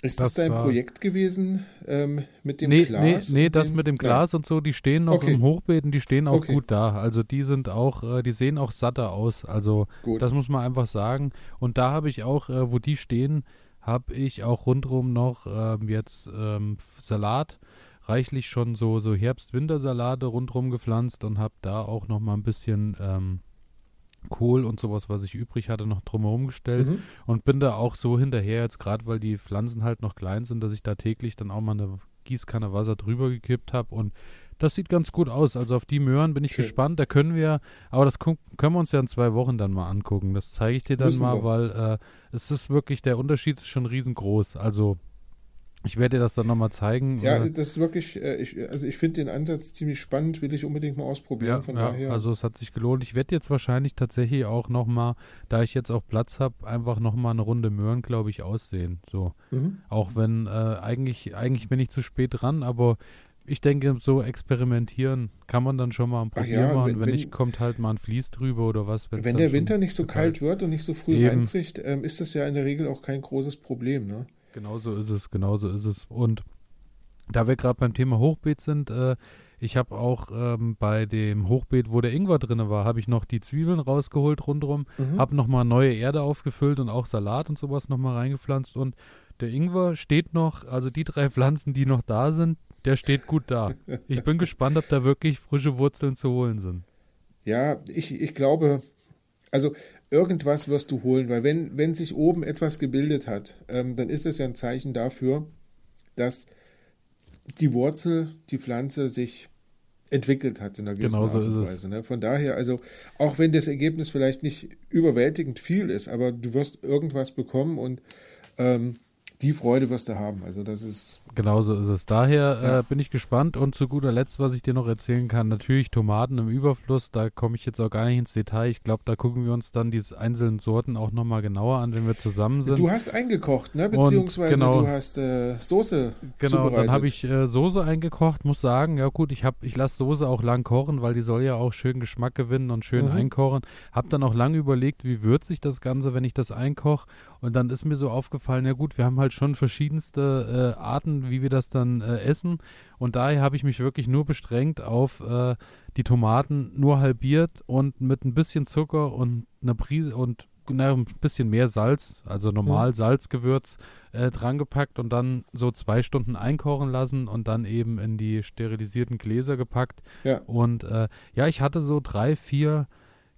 Ist das, Das dein war- Projekt gewesen ähm, mit dem nee, Glas? nee, nee, das mit dem Nein. Glas und so, die stehen noch Okay. im Hochbeeten, die stehen auch Okay. gut da. Also die sind auch, äh, die sehen auch satter aus. Also Gut. das muss man einfach sagen. Und da habe ich auch, äh, wo die stehen, habe ich auch rundherum noch ähm, jetzt ähm, Salat, reichlich schon so, so Herbst-Wintersalate rundherum gepflanzt und habe da auch noch mal ein bisschen ähm, Kohl und sowas, was ich übrig hatte, noch drumherum gestellt Mhm. und bin da auch so hinterher jetzt gerade, weil die Pflanzen halt noch klein sind, dass ich da täglich dann auch mal eine Gießkanne Wasser drüber gekippt habe und das sieht ganz gut aus. Also auf die Möhren bin ich Schön. gespannt. Da können wir, aber das können wir uns ja in zwei Wochen dann mal angucken. Das zeige ich dir dann Müssen mal, wir. weil äh, es ist wirklich, der Unterschied ist schon riesengroß. Also ich werde dir das dann nochmal zeigen. Ja, äh, das ist wirklich, äh, ich, also ich finde den Ansatz ziemlich spannend, will ich unbedingt mal ausprobieren. Ja, von ja daher. also es hat sich gelohnt. Ich werde jetzt wahrscheinlich tatsächlich auch nochmal, da ich jetzt auch Platz habe, einfach nochmal eine Runde Möhren, glaube ich, aussehen. So. mhm. Auch wenn äh, eigentlich, eigentlich bin ich zu spät dran, aber ich denke, so experimentieren kann man dann schon mal ein Ach Probier ja, machen. wenn- Wenn, nicht, kommt halt mal ein Vlies drüber oder was. Wenn der Winter nicht so kalt wird und nicht so früh Eben. reinbricht, ähm, ist das ja in der Regel auch kein großes Problem. Ne? Genau so ist es, genau so ist es. Und da wir gerade beim Thema Hochbeet sind, äh, ich habe auch ähm, bei dem Hochbeet, wo der Ingwer drin war, habe ich noch die Zwiebeln rausgeholt rundherum, Mhm. habe nochmal neue Erde aufgefüllt und auch Salat und sowas nochmal reingepflanzt und der Ingwer steht noch, also die drei Pflanzen, die noch da sind, der steht gut da. Ich bin gespannt, ob da wirklich frische Wurzeln zu holen sind. Ja, ich, ich glaube, also irgendwas wirst du holen, weil wenn, wenn sich oben etwas gebildet hat, ähm, dann ist es ja ein Zeichen dafür, dass die Wurzel, die Pflanze sich entwickelt hat in einer gewissen Genau so Art und. Weise. Ne? Von daher, also auch wenn das Ergebnis vielleicht nicht überwältigend viel ist, aber du wirst irgendwas bekommen und ähm, die Freude wirst du haben. Also das ist Genau so ist es. Daher Ja. äh, bin ich gespannt. Und zu guter Letzt, was ich dir noch erzählen kann, natürlich Tomaten im Überfluss. Da komme ich jetzt auch gar nicht ins Detail. Ich glaube, da gucken wir uns dann diese einzelnen Sorten auch nochmal genauer an, wenn wir zusammen sind. Du hast eingekocht, ne? Beziehungsweise genau. du hast äh, Soße Genau, zubereitet. dann habe ich äh, Soße eingekocht, muss sagen, ja gut, ich habe, ich lasse Soße auch lang kochen, weil die soll ja auch schön Geschmack gewinnen und schön Mhm. einkochen. Habe dann auch lange überlegt, wie würzig das Ganze, wenn ich das einkoche. Und dann ist mir so aufgefallen, ja gut, wir haben halt schon verschiedenste äh, Arten, wie wir das dann äh, essen. Und daher habe ich mich wirklich nur bestrengt auf äh, die Tomaten nur halbiert und mit ein bisschen Zucker und einer Prise und na, ein bisschen mehr Salz, also normal Mhm. Salzgewürz äh, drangepackt und dann so zwei Stunden einkochen lassen und dann eben in die sterilisierten Gläser gepackt. Ja. Und äh, ja, ich hatte so drei, vier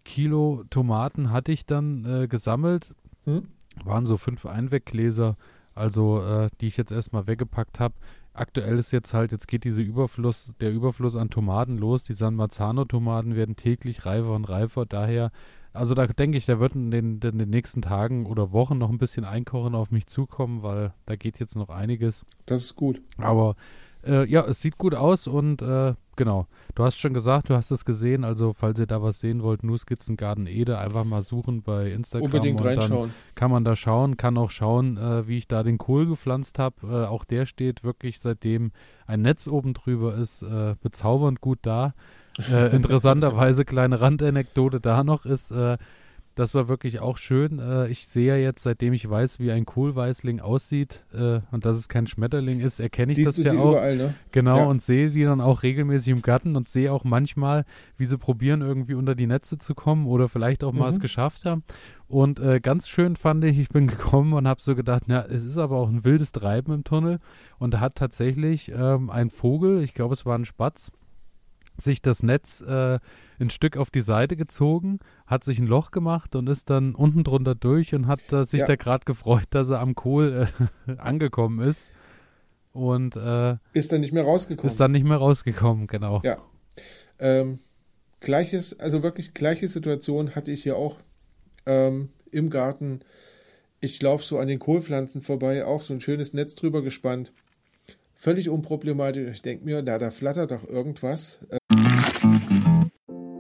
Kilo Tomaten hatte ich dann äh, gesammelt. Hm? Waren so fünf Einweggläser, also äh, die ich jetzt erstmal weggepackt habe. Aktuell ist jetzt halt, jetzt geht diese Überfluss, der Überfluss an Tomaten los. Die San Marzano-Tomaten werden täglich reifer und reifer. Daher, also da denke ich, da wird in den, in den nächsten Tagen oder Wochen noch ein bisschen Einkochen auf mich zukommen, weil da geht jetzt noch einiges. Das ist gut. Aber äh, ja, es sieht gut aus und äh, genau. Du hast schon gesagt, du hast es gesehen. Also, falls ihr da was sehen wollt, Nuskizzen Garden Ede, einfach mal suchen bei Instagram. Unbedingt und dann reinschauen. kann man da schauen, kann auch schauen, äh, wie ich da den Kohl gepflanzt habe. Äh, auch der steht wirklich, seitdem ein Netz oben drüber ist, äh, bezaubernd gut da. Äh, interessanterweise, kleine Randanekdote da noch ist, äh, das war wirklich auch schön. Äh, ich sehe ja jetzt, seitdem ich weiß, wie ein Kohlweißling aussieht äh, und dass es kein Schmetterling ist, erkenne ich Siehst das du ja sie auch. überall, ne? Genau, Ja. und sehe die dann auch regelmäßig im Garten und sehe auch manchmal, wie sie probieren, irgendwie unter die Netze zu kommen oder vielleicht auch mal Mhm. es geschafft haben. Und äh, ganz schön fand ich, ich bin gekommen und habe so gedacht, na, es ist aber auch ein wildes Treiben im Tunnel. Und da hat tatsächlich ähm, ein Vogel, ich glaube, es war ein Spatz, sich das Netz äh, ein Stück auf die Seite gezogen, hat sich ein Loch gemacht und ist dann unten drunter durch und hat äh, sich Ja. da gerade gefreut, dass er am Kohl äh, angekommen ist. Und äh, Ist dann nicht mehr rausgekommen. ist dann nicht mehr rausgekommen, genau. Ja. Ähm, gleiches, also wirklich gleiche Situation hatte ich hier auch ähm, im Garten. Ich laufe so an den Kohlpflanzen vorbei, auch so ein schönes Netz drüber gespannt. Völlig unproblematisch. Ich denke mir, da, da flattert doch irgendwas. Äh,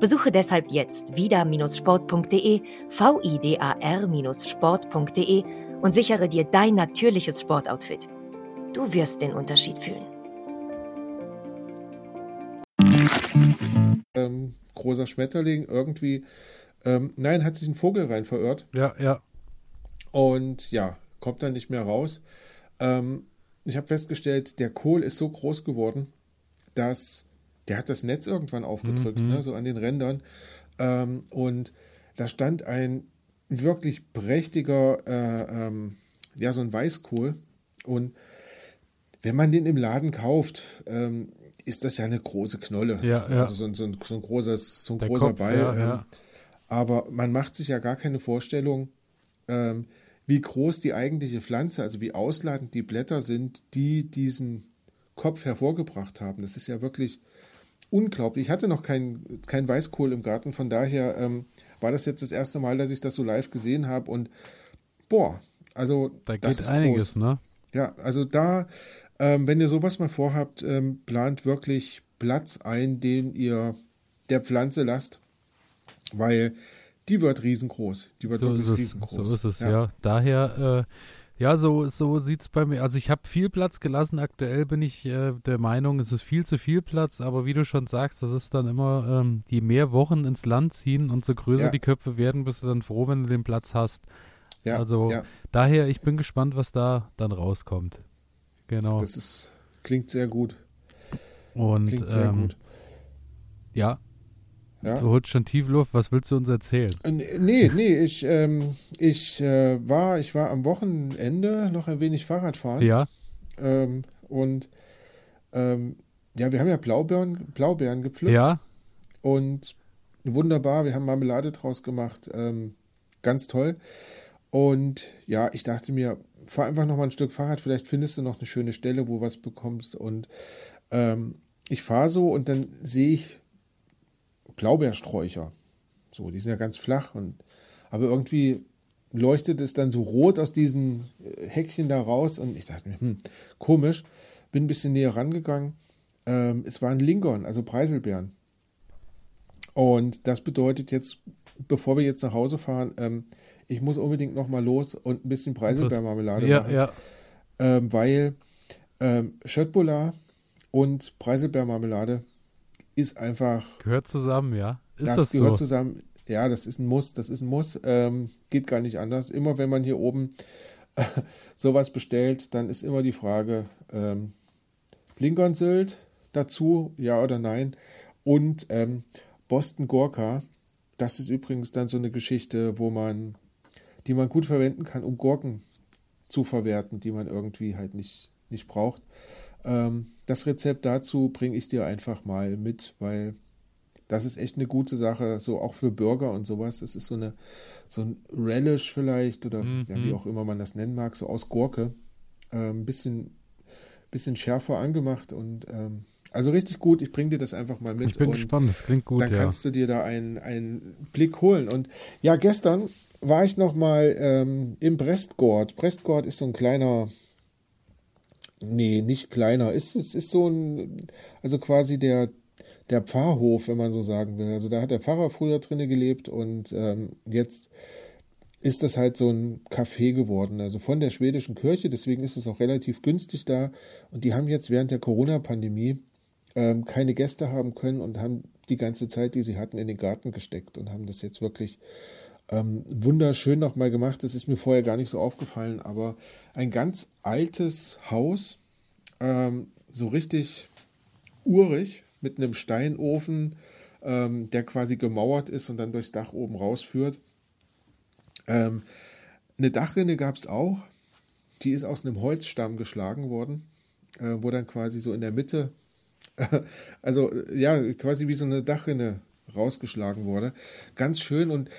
Besuche deshalb jetzt vida-sport.de, vidar-sport.de und sichere dir dein natürliches Sportoutfit. Du wirst den Unterschied fühlen. ähm, großer Schmetterling irgendwie. Ähm, nein, hat sich ein Vogel rein verirrt. Ja, ja. Und ja, kommt dann nicht mehr raus. Ähm, ich habe festgestellt, der Kohl ist so groß geworden, dass der hat das Netz irgendwann aufgedrückt, Mhm. ne, so an den Rändern. Ähm, und da stand ein wirklich prächtiger, äh, ähm, ja, so ein Weißkohl. Und wenn man den im Laden kauft, ähm, ist das ja eine große Knolle. Ja, ja. Also so, ein- so, ein, so ein großes, so ein Der großer Kopf, Ball. ja, ähm, ja. aber man macht sich ja gar keine Vorstellung, ähm, wie groß die eigentliche Pflanze, also wie ausladend die Blätter sind, die diesen Kopf hervorgebracht haben. Das ist ja wirklich unglaublich. Ich hatte noch keinen kein Weißkohl im Garten, von daher ähm, war das jetzt das erste Mal, dass ich das so live gesehen habe und boah, also Da das geht ist einiges, groß. ne? Ja, also da, ähm, wenn ihr sowas mal vorhabt, ähm, plant wirklich Platz ein, den ihr der Pflanze lasst, weil die wird riesengroß. Die wird So wirklich riesengroß. so ist es ja. Daher, äh, ja, so, so sieht es bei mir. Also ich habe viel Platz gelassen. Aktuell bin ich äh, der Meinung, es ist viel zu viel Platz, aber wie du schon sagst, das ist dann immer, ähm, je mehr Wochen ins Land ziehen und so größer Ja. die Köpfe werden, bist du dann froh, wenn du den Platz hast. Ja, also ja, daher, ich bin gespannt, was da dann rauskommt. Genau. das ist, klingt sehr gut. und Klingt sehr ähm, gut. ja, Ja. du holst schon tief Luft. Was willst du uns erzählen? Äh, Nee, nee, ich, ähm, ich, äh, war, ich war am Wochenende noch ein wenig Fahrrad fahren. Ja, Ähm, und ähm, ja, wir haben ja Blaubeeren, Blaubeeren gepflückt. ja, Und wunderbar, wir haben Marmelade draus gemacht. Ähm, ganz toll. Und ja, ich dachte mir, fahr einfach noch mal ein Stück Fahrrad, vielleicht findest du noch eine schöne Stelle, wo du was bekommst. Und ähm, ich fahre so und dann sehe ich Blaubeersträucher. So, die sind ja ganz flach und aber irgendwie leuchtet es dann so rot aus diesen äh, Häkchen da raus und ich dachte mir, hm, komisch. Bin ein bisschen näher rangegangen. Ähm, es waren Lingern, also Preiselbeeren. Und das bedeutet jetzt, bevor wir jetzt nach Hause fahren, ähm, ich muss unbedingt noch mal los und ein bisschen Preiselbeermarmelade ja, machen, ja. Ähm, weil ähm, Schöttbullar und Preiselbeermarmelade ist einfach. Gehört zusammen, ja. Ist das, das gehört so? zusammen. Ja, das ist ein Muss, das ist ein Muss. Ähm, geht gar nicht anders. Immer wenn man hier oben sowas bestellt, dann ist immer die Frage, ähm, Lincoln-Sylt dazu, ja oder nein? Und ähm, Boston Gorka, das ist übrigens dann so eine Geschichte, wo man, die man gut verwenden kann, um Gurken zu verwerten, die man irgendwie halt nicht, nicht braucht. Ähm, das Rezept dazu bringe ich dir einfach mal mit, weil das ist echt eine gute Sache, so auch für Burger und sowas. Das ist so eine so ein Relish vielleicht oder Mhm. ja, wie auch immer man das nennen mag, so aus Gurke. Ein ähm, bisschen, bisschen schärfer angemacht und ähm, also richtig gut. Ich bringe dir das einfach mal mit. Ich bin gespannt, das klingt gut, dann ja. kannst du dir da einen, einen Blick holen. Und ja, gestern war ich noch mal ähm, im Brestgord. Brestgord ist so ein kleiner, nee, nicht kleiner, ist es ist so ein, also quasi der der Pfarrhof, wenn man so sagen will. Also da hat der Pfarrer früher drinne gelebt und ähm, jetzt ist das halt so ein Café geworden, also von der schwedischen Kirche, deswegen ist es auch relativ günstig da. Und die haben jetzt während der Corona-Pandemie ähm, keine Gäste haben können und haben die ganze Zeit, die sie hatten, in den Garten gesteckt und haben das jetzt wirklich ähm, wunderschön nochmal gemacht. Das ist mir vorher gar nicht so aufgefallen, aber ein ganz altes Haus, ähm, so richtig urig, mit einem Steinofen, ähm, der quasi gemauert ist und dann durchs Dach oben rausführt. Ähm, eine Dachrinne gab es auch, die ist aus einem Holzstamm geschlagen worden, äh, wo dann quasi so in der Mitte, also ja, quasi wie so eine Dachrinne rausgeschlagen wurde. Ganz schön und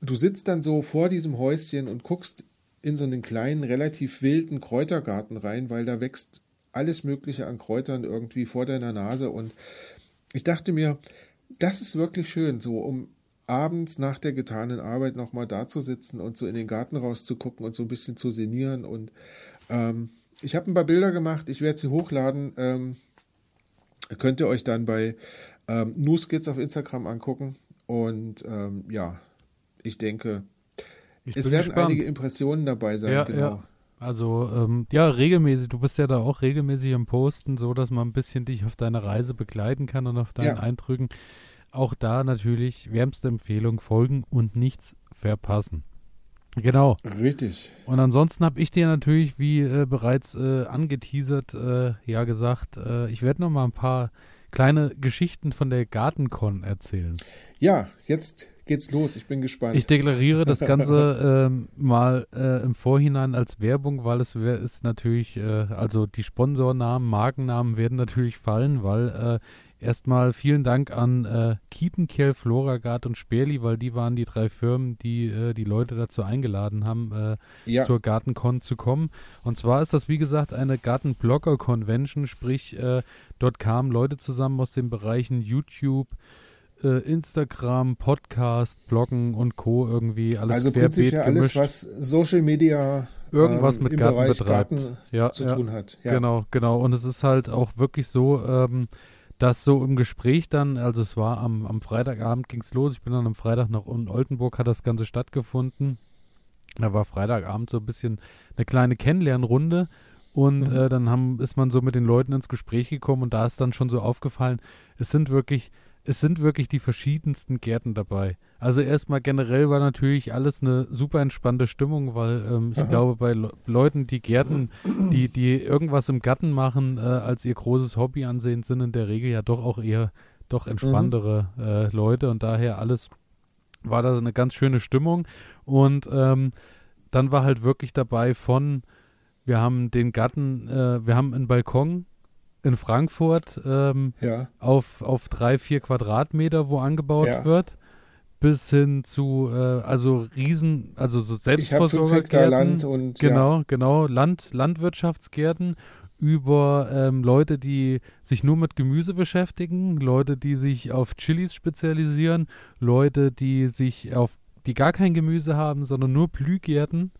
du sitzt dann so vor diesem Häuschen und guckst in so einen kleinen, relativ wilden Kräutergarten rein, weil da wächst alles Mögliche an Kräutern irgendwie vor deiner Nase. Und ich dachte mir, das ist wirklich schön, so um abends nach der getanen Arbeit nochmal da zu sitzen und so in den Garten rauszugucken und so ein bisschen zu sinnieren. Und ähm, ich habe ein paar Bilder gemacht, ich werde sie hochladen. Ähm, könnt ihr euch dann bei ähm, Newskits auf Instagram angucken. Und ähm, ja, ich denke, Ich es werden gespannt. einige Impressionen dabei sein. Ja, genau. ja. Also, ähm, ja, regelmäßig. Du bist ja da auch regelmäßig am Posten, so dass man ein bisschen dich auf deiner Reise begleiten kann und auf deinen Ja. Eindrücken. Auch da natürlich wärmste Empfehlung, folgen und nichts verpassen. Genau. Richtig. Und ansonsten habe ich dir natürlich, wie äh, bereits äh, angeteasert, äh, ja gesagt, äh, ich werde noch mal ein paar kleine Geschichten von der Gartencon erzählen. Ja, jetzt geht's los. Ich bin gespannt. Ich deklariere das Ganze ähm, mal äh, im Vorhinein als Werbung, weil es ist natürlich, äh, also die Sponsornamen, Markennamen werden natürlich fallen, weil äh, erstmal vielen Dank an äh, Kiepenkerl, Floragard und Sperli, weil die waren die drei Firmen, die äh, die Leute dazu eingeladen haben, äh, ja, zur Gartencon zu kommen. Und zwar ist das, wie gesagt, eine Gartenblogger-Convention, sprich, äh, dort kamen Leute zusammen aus den Bereichen YouTube, äh, Instagram, Podcast, Bloggen und Co. irgendwie alles also prinzipiell alles, was Social Media Irgendwas ähm, mit im Garten Bereich betreibt. Garten ja, zu ja. tun hat. Ja. Genau, genau. Und es ist halt auch wirklich so, ähm, dass so im Gespräch dann, also es war am, am Freitagabend ging es los, ich bin dann am Freitag noch in Oldenburg, hat das Ganze stattgefunden. Da war Freitagabend so ein bisschen eine kleine Kennenlernrunde und Mhm. äh, dann haben, ist man so mit den Leuten ins Gespräch gekommen und da ist dann schon so aufgefallen, es sind wirklich, es sind wirklich die verschiedensten Gärten dabei. Also erstmal generell war natürlich alles eine super entspannte Stimmung, weil ähm, ich Aha. glaube, bei Le Leuten, die Gärten, die, die irgendwas im Garten machen, äh, als ihr großes Hobby ansehen, sind in der Regel ja doch auch eher doch entspanntere äh, Leute und daher alles war da eine ganz schöne Stimmung und ähm, dann war halt wirklich dabei von, wir haben den Garten, äh, wir haben einen Balkon in Frankfurt ähm, ja. auf, auf drei, vier Quadratmeter, wo angebaut Ja. wird, bis hin zu, äh, also Riesen, also so Selbstversorgergärten. Land und ja. Genau, genau, Land, Landwirtschaftsgärten über ähm, Leute, die sich nur mit Gemüse beschäftigen, Leute, die sich auf Chilis spezialisieren, Leute, die sich auf, die gar kein Gemüse haben, sondern nur Blühgärten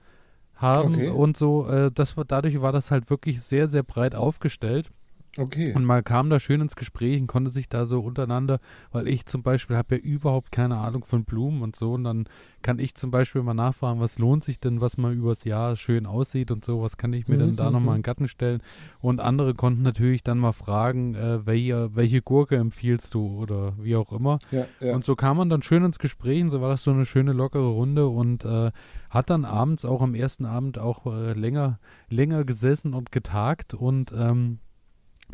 haben Okay. und so. Äh, das war, dadurch war das halt wirklich sehr, sehr breit aufgestellt. Okay. Und man kam da schön ins Gespräch und konnte sich da so untereinander, weil ich zum Beispiel habe ja überhaupt keine Ahnung von Blumen und so. Und dann kann ich zum Beispiel mal nachfragen, was lohnt sich denn, was mal übers Jahr schön aussieht und so, was kann ich mir Mhm, denn da mhm, nochmal mhm. in den Garten stellen. Und andere konnten natürlich dann mal fragen, äh, welche, welche Gurke empfiehlst du oder wie auch immer. Ja, ja. Und so kam man dann schön ins Gespräch und so war das so eine schöne lockere Runde und äh, hat dann abends auch am ersten Abend auch äh, länger, länger gesessen und getagt und ähm,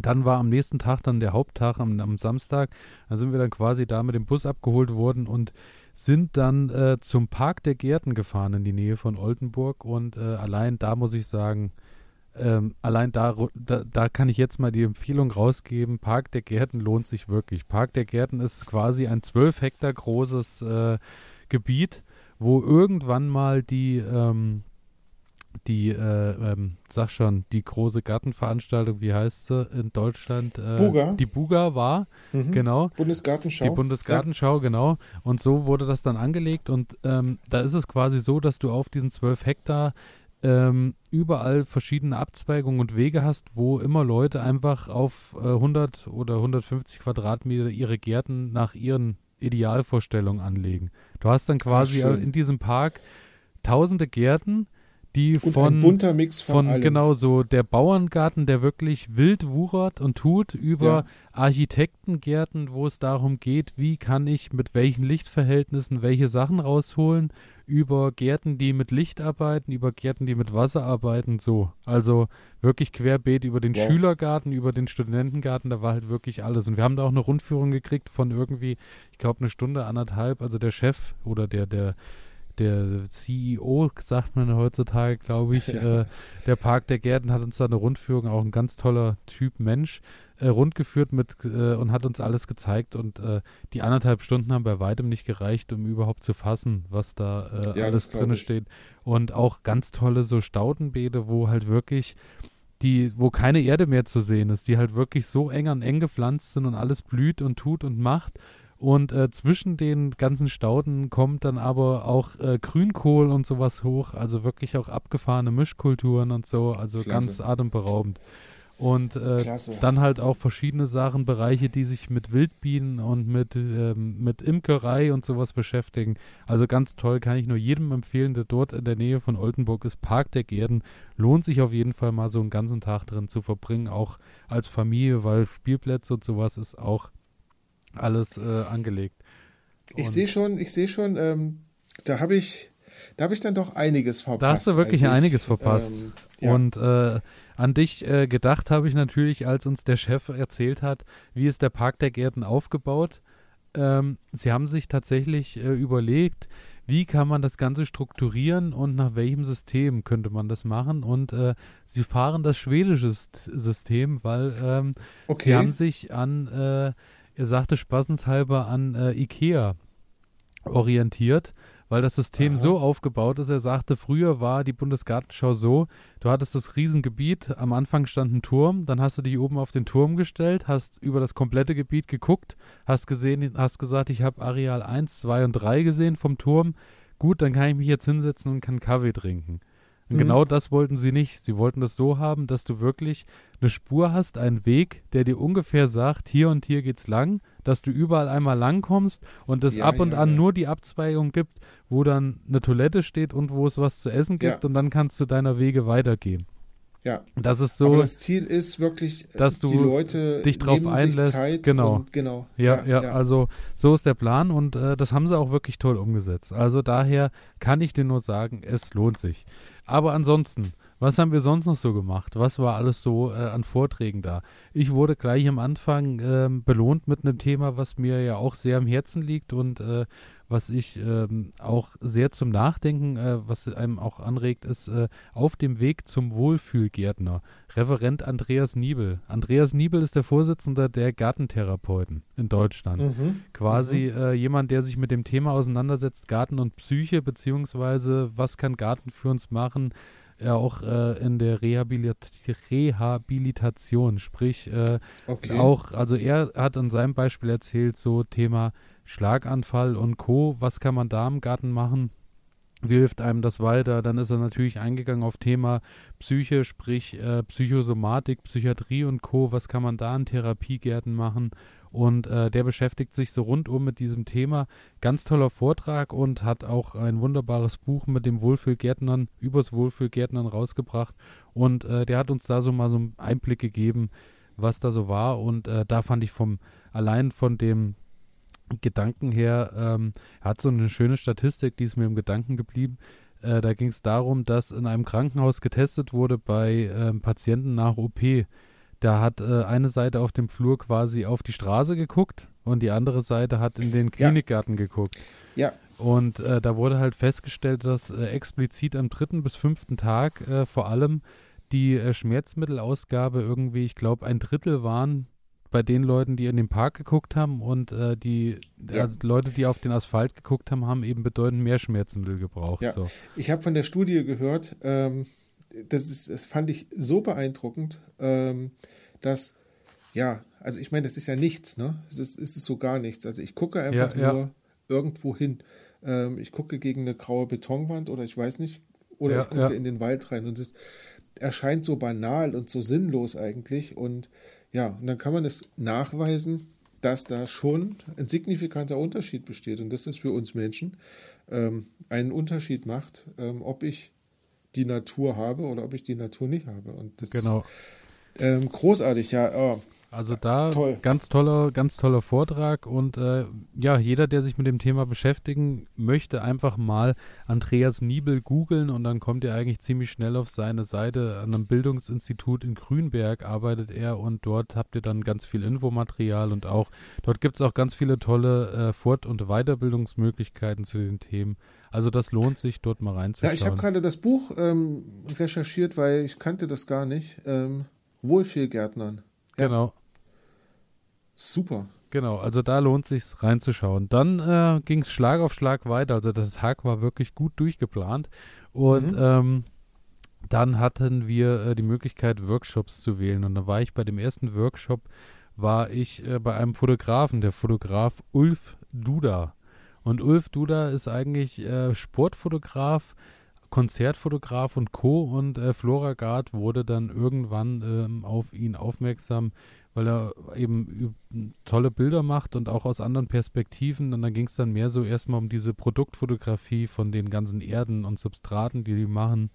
dann war am nächsten Tag dann der Haupttag am, am Samstag. Da sind wir dann quasi da mit dem Bus abgeholt worden und sind dann äh, zum Park der Gärten gefahren in die Nähe von Oldenburg und äh, allein da muss ich sagen, ähm, allein da, da, da kann ich jetzt mal die Empfehlung rausgeben, Park der Gärten lohnt sich wirklich. Park der Gärten ist quasi ein 12 Hektar großes äh, Gebiet, wo irgendwann mal die, ähm, die, äh, ähm, sag schon, die große Gartenveranstaltung, wie heißt sie in Deutschland? Äh, Buga. Die Buga war, Mhm. genau. Bundesgartenschau. Die Bundesgartenschau, genau. Und so wurde das dann angelegt. Und ähm, da ist es quasi so, dass du auf diesen 12 Hektar ähm, überall verschiedene Abzweigungen und Wege hast, wo immer Leute einfach auf äh, 100 oder 150 Quadratmeter ihre Gärten nach ihren Idealvorstellungen anlegen. Du hast dann quasi schön. in diesem Park tausende Gärten, die Und von ein bunter Mix von, von genau so der Bauerngarten, der wirklich wild wuchert und tut, über Ja. Architektengärten, wo es darum geht, wie kann ich mit welchen Lichtverhältnissen welche Sachen rausholen, über Gärten, die mit Licht arbeiten, über Gärten, die mit Wasser arbeiten, so. Also wirklich querbeet über den Wow. Schülergarten, über den Studentengarten, da war halt wirklich alles. Und wir haben da auch eine Rundführung gekriegt von irgendwie, ich glaube, eine Stunde, anderthalb. Also der Chef oder der, der der CEO, sagt man heutzutage, glaube ich, äh, der Park der Gärten hat uns da eine Rundführung, auch ein ganz toller Typ Mensch, äh, rundgeführt mit äh, und hat uns alles gezeigt und äh, die anderthalb Stunden haben bei weitem nicht gereicht, um überhaupt zu fassen, was da äh, Ja, alles drin ich. steht. Und auch ganz tolle so Staudenbeete, wo halt wirklich die, wo keine Erde mehr zu sehen ist, die halt wirklich so eng an eng gepflanzt sind und alles blüht und tut und macht. Und äh, zwischen den ganzen Stauden kommt dann aber auch äh, Grünkohl und sowas hoch, also wirklich auch abgefahrene Mischkulturen und so, also Klasse. ganz atemberaubend. Und äh, dann halt auch verschiedene Sachen, Bereiche, die sich mit Wildbienen und mit, ähm, mit Imkerei und sowas beschäftigen. Also ganz toll, kann ich nur jedem empfehlen, der dort in der Nähe von Oldenburg ist. Park der Gärten. Lohnt sich auf jeden Fall mal so einen ganzen Tag drin zu verbringen, auch als Familie, weil Spielplätze und sowas ist auch alles äh, angelegt. Ich Und sehe schon, ich sehe schon, ähm, da habe ich, da habe ich dann doch einiges verpasst. Da hast du wirklich ich, einiges verpasst. Ähm, ja. Und äh, an dich äh, gedacht habe ich natürlich, als uns der Chef erzählt hat, wie ist der Park der Gärten aufgebaut. Ähm, sie haben sich tatsächlich äh, überlegt, wie kann man das Ganze strukturieren und nach welchem System könnte man das machen. Und äh, sie fahren das schwedische System, weil ähm, okay. sie haben sich an, äh, er sagte spaßenshalber, an äh, Ikea orientiert, weil das System Aha. so aufgebaut ist. Er sagte, früher war die Bundesgartenschau so, du hattest das Riesengebiet, am Anfang stand ein Turm, dann hast du dich oben auf den Turm gestellt, hast über das komplette Gebiet geguckt, hast gesehen, hast gesagt, ich habe Areal 1, 2 und 3 gesehen vom Turm. Gut, dann kann ich mich jetzt hinsetzen und kann Kaffee trinken. Und Mhm. genau das wollten sie nicht. Sie wollten das so haben, dass du wirklich eine Spur hast, einen Weg, der dir ungefähr sagt, hier und hier geht's lang, dass du überall einmal lang kommst und es Ja, ab und ja, an ja. nur die Abzweigung gibt, wo dann eine Toilette steht und wo es was zu essen gibt Ja. und dann kannst du deiner Wege weitergehen. ja. Das ist Aber so, das Ziel ist wirklich, äh, dass du die Leute dich drauf einlässt, genau. Genau. ja, ja, also so ist der Plan und äh, das haben sie auch wirklich toll umgesetzt. Also daher kann ich dir nur sagen, es lohnt sich. Aber ansonsten, was haben wir sonst noch so gemacht? Was war alles so äh, an Vorträgen da? Ich wurde gleich am Anfang ähm, belohnt mit einem Thema, was mir ja auch sehr am Herzen liegt und äh, was ich ähm, auch sehr zum Nachdenken, äh, was einem auch anregt, ist äh, auf dem Weg zum Wohlfühlgärtner. Referent Andreas Niebel. Andreas Niebel ist der Vorsitzende der Gartentherapeuten in Deutschland Mhm. quasi äh, jemand, der sich mit dem Thema auseinandersetzt, Garten und Psyche, beziehungsweise was kann Garten für uns machen, ja auch äh, in der Rehabilit Rehabilitation, sprich äh, Okay. auch, also er hat an seinem Beispiel erzählt, so Thema Schlaganfall und Co., was kann man da im Garten machen? wie hilft einem das weiter? Dann ist er natürlich eingegangen auf Thema Psyche, sprich äh, Psychosomatik, Psychiatrie und Co. Was kann man da an Therapiegärten machen? Und äh, der beschäftigt sich so rundum mit diesem Thema. Ganz toller Vortrag und hat auch ein wunderbares Buch mit dem Wohlfühlgärtnern, übers Wohlfühlgärtnern rausgebracht. Und äh, der hat uns da so mal so einen Einblick gegeben, was da so war. Und äh, da fand ich vom, allein von dem Gedanken her, ähm, hat so eine schöne Statistik, die ist mir im Gedanken geblieben. Äh, da ging es darum, dass in einem Krankenhaus getestet wurde bei ähm, Patienten nach OP da hat äh, eine Seite auf dem Flur quasi auf die Straße geguckt und die andere Seite hat in den Klinikgarten ja. geguckt. Ja. Und äh, da wurde halt festgestellt, dass äh, explizit am dritten bis fünften Tag äh, vor allem die äh, Schmerzmittelausgabe irgendwie, ich glaube, ein Drittel waren bei den Leuten, die in den Park geguckt haben und äh, die ja. also Leute, die auf den Asphalt geguckt haben, haben eben bedeutend mehr Schmerzmittel gebraucht. Ja. So. Ich habe von der Studie gehört, ähm, das, ist, das fand ich so beeindruckend, ähm, dass, ja, also ich meine, das ist ja nichts, ne? Es ist, ist es so gar nichts. Also ich gucke einfach ja, nur ja. irgendwo hin. Ähm, ich gucke gegen eine graue Betonwand oder ich weiß nicht, oder ja, ich gucke in den Wald rein und es erscheint so banal und so sinnlos eigentlich. Und ja, und dann kann man es nachweisen, dass da schon ein signifikanter Unterschied besteht und dass es für uns Menschen ähm, einen Unterschied macht, ähm, ob ich die Natur habe oder ob ich die Natur nicht habe. Und das genau. Ähm, großartig, ja. Oh. Also da Toll. ganz toller, ganz toller Vortrag und äh, ja, jeder, der sich mit dem Thema beschäftigen möchte, einfach mal Andreas Niebel googeln und dann kommt ihr eigentlich ziemlich schnell auf seine Seite. An einem Bildungsinstitut in Grünberg arbeitet er und dort habt ihr dann ganz viel Infomaterial und auch dort gibt es auch ganz viele tolle äh, Fort- und Weiterbildungsmöglichkeiten zu den Themen. Also das lohnt sich, dort mal reinzuschauen. Ja, ich habe gerade das Buch ähm, recherchiert, weil ich kannte das gar nicht. Ähm, Wohlfühlgärtnern. Ja. Genau. Super. Genau, also da lohnt sich reinzuschauen. Dann äh, ging es Schlag auf Schlag weiter. Also der Tag war wirklich gut durchgeplant. Und mhm. ähm, dann hatten wir äh, die Möglichkeit, Workshops zu wählen. Und da war ich bei dem ersten Workshop, war ich äh, bei einem Fotografen, der Fotograf Ulf Duda. Und Ulf Duda ist eigentlich äh, Sportfotograf, Konzertfotograf und Co. Und äh, Flora Gard wurde dann irgendwann ähm, auf ihn aufmerksam, weil er eben tolle Bilder macht und auch aus anderen Perspektiven. Und dann ging es dann mehr so erstmal um diese Produktfotografie von den ganzen Erden und Substraten, die die machen,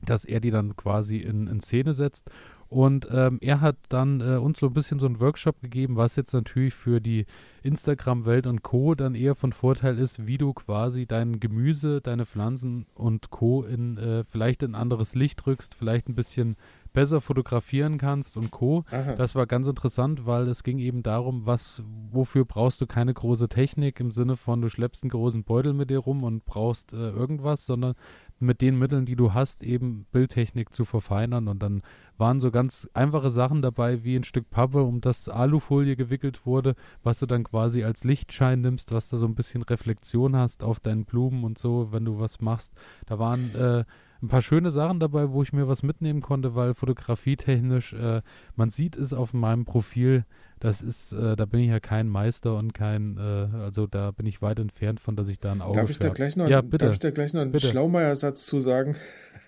dass er die dann quasi in, in Szene setzt. Und ähm, er hat dann äh, uns so ein bisschen so einen Workshop gegeben, was jetzt natürlich für die Instagram-Welt und Co. dann eher von Vorteil ist, wie du quasi dein Gemüse, deine Pflanzen und Co. in äh, vielleicht in anderes Licht rückst, vielleicht ein bisschen besser fotografieren kannst und Co. Aha. Das war ganz interessant, weil es ging eben darum, was, wofür brauchst du keine große Technik im Sinne von, du schleppst einen großen Beutel mit dir rum und brauchst äh, irgendwas, sondern mit den Mitteln, die du hast, eben Bildtechnik zu verfeinern. Und dann waren so ganz einfache Sachen dabei, wie ein Stück Pappe, um das Alufolie gewickelt wurde, was du dann quasi als Lichtschein nimmst, was da so ein bisschen Reflexion hast auf deinen Blumen und so, wenn du was machst. Da waren äh, ein paar schöne Sachen dabei, wo ich mir was mitnehmen konnte, weil fotografietechnisch, äh, man sieht es auf meinem Profil, das ist, äh, da bin ich ja kein Meister und kein, äh, also da bin ich weit entfernt von, dass ich da ein Auge Darf ich da gleich noch, ja, bitte. Darf ich da gleich noch einen Schlaumeier-Satz zu sagen?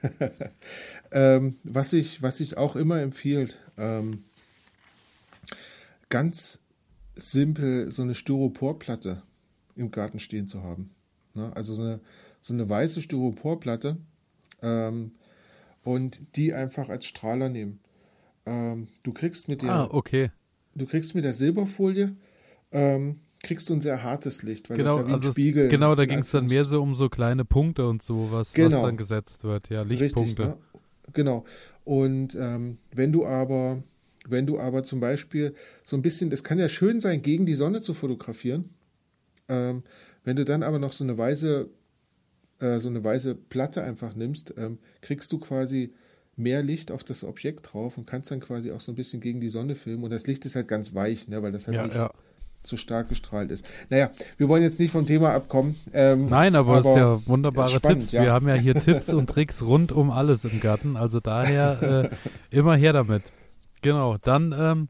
ähm, was, sich was ich auch immer empfiehlt, ähm, ganz simpel so eine Styroporplatte im Garten stehen zu haben. Ne? Also so eine, so eine weiße Styroporplatte ähm, und die einfach als Strahler nehmen. Ähm, du kriegst mit der, ah, okay du kriegst mit der Silberfolie, ähm, kriegst du ein sehr hartes Licht, weil genau, das ja wie ein also Spiegel. Genau, da ging es dann mehr so um so kleine Punkte und sowas, genau. was dann gesetzt wird, ja, Lichtpunkte. Richtig, ne? Genau. Und ähm, wenn du aber, wenn du aber zum Beispiel so ein bisschen, es kann ja schön sein, gegen die Sonne zu fotografieren. Ähm, wenn du dann aber noch so eine weiße, äh, so eine weiße Platte einfach nimmst, ähm, kriegst du quasi mehr Licht auf das Objekt drauf und kannst dann quasi auch so ein bisschen gegen die Sonne filmen. Und das Licht ist halt ganz weich, ne, weil das halt ja, nicht ja. so stark gestrahlt ist. Naja, wir wollen jetzt nicht vom Thema abkommen. Ähm, Nein, aber es ist ja wunderbare spannend, Tipps. Ja. Wir haben ja hier Tipps und Tricks rund um alles im Garten. Also daher äh, immer her damit. Genau, dann ähm,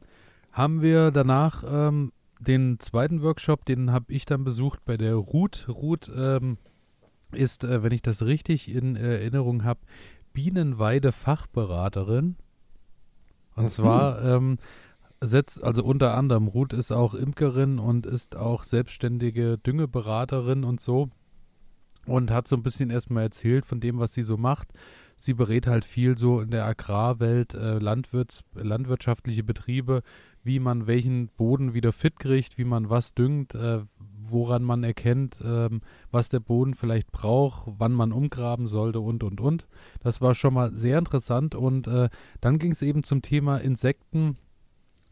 haben wir danach ähm, den zweiten Workshop, den habe ich dann besucht bei der Ruth. Ruth ähm, ist, äh, wenn ich das richtig in Erinnerung habe, Bienenweide-Fachberaterin. Und zwar ähm, setzt, also unter anderem, Ruth ist auch Imkerin und ist auch selbstständige Düngeberaterin und so. Und hat so ein bisschen erstmal erzählt von dem, was sie so macht. Sie berät halt viel so in der Agrarwelt, äh, Landwirts, landwirtschaftliche Betriebe, wie man welchen Boden wieder fit kriegt, wie man was düngt, äh, woran man erkennt, ähm, was der Boden vielleicht braucht, wann man umgraben sollte und, und, und. Das war schon mal sehr interessant. Und äh, dann ging es eben zum Thema Insekten.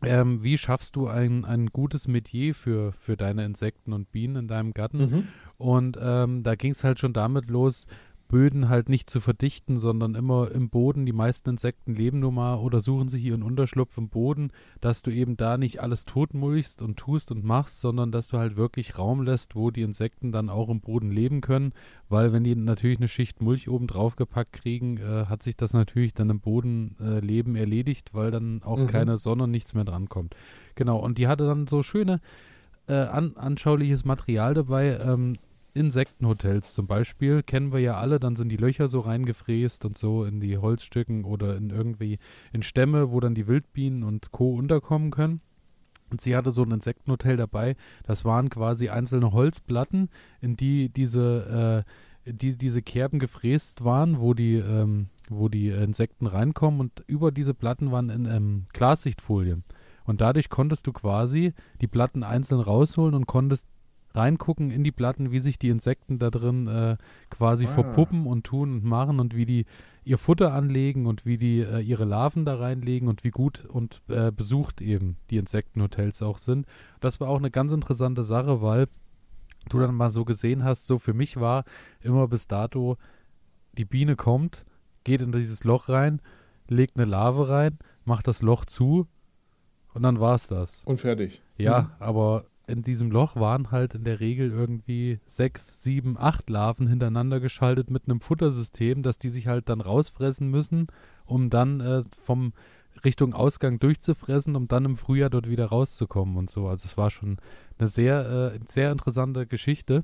Ähm, wie schaffst du ein, ein gutes Metier für, für deine Insekten und Bienen in deinem Garten? Mhm. Und ähm, da ging es halt schon damit los, Böden halt nicht zu verdichten, sondern immer im Boden. Die meisten Insekten leben nun mal oder suchen sich ihren Unterschlupf im Boden, dass du eben da nicht alles totmulchst und tust und machst, sondern dass du halt wirklich Raum lässt, wo die Insekten dann auch im Boden leben können, weil wenn die natürlich eine Schicht Mulch oben drauf gepackt kriegen, äh, hat sich das natürlich dann im Bodenleben äh, erledigt, weil dann auch mhm. keine Sonne und nichts mehr drankommt. Genau, und die hatte dann so schöne äh, an, anschauliches Material dabei. Ähm, Insektenhotels zum Beispiel kennen wir ja alle, dann sind die Löcher so reingefräst und so in die Holzstücken oder in irgendwie in Stämme, wo dann die Wildbienen und Co. unterkommen können. Und sie hatte so ein Insektenhotel dabei. Das waren quasi einzelne Holzplatten, in die diese, äh, die, diese Kerben gefräst waren, wo die, ähm, wo die Insekten reinkommen. Und über diese Platten waren in ähm, Glassichtfolien. Und dadurch konntest du quasi die Platten einzeln rausholen und konntest reingucken in die Platten, wie sich die Insekten da drin äh, quasi ah. verpuppen und tun und machen und wie die ihr Futter anlegen und wie die äh, ihre Larven da reinlegen und wie gut und äh, besucht eben die Insektenhotels auch sind. Das war auch eine ganz interessante Sache, weil du dann mal so gesehen hast, so für mich war immer bis dato, die Biene kommt, geht in dieses Loch rein, legt eine Larve rein, macht das Loch zu und dann war es das. Und fertig. Ja, mhm. aber in diesem Loch waren halt in der Regel irgendwie sechs, sieben, acht Larven hintereinander geschaltet mit einem Futtersystem, dass die sich halt dann rausfressen müssen, um dann äh, vom Richtung Ausgang durchzufressen, um dann im Frühjahr dort wieder rauszukommen und so. Also es war schon eine sehr, äh, sehr interessante Geschichte.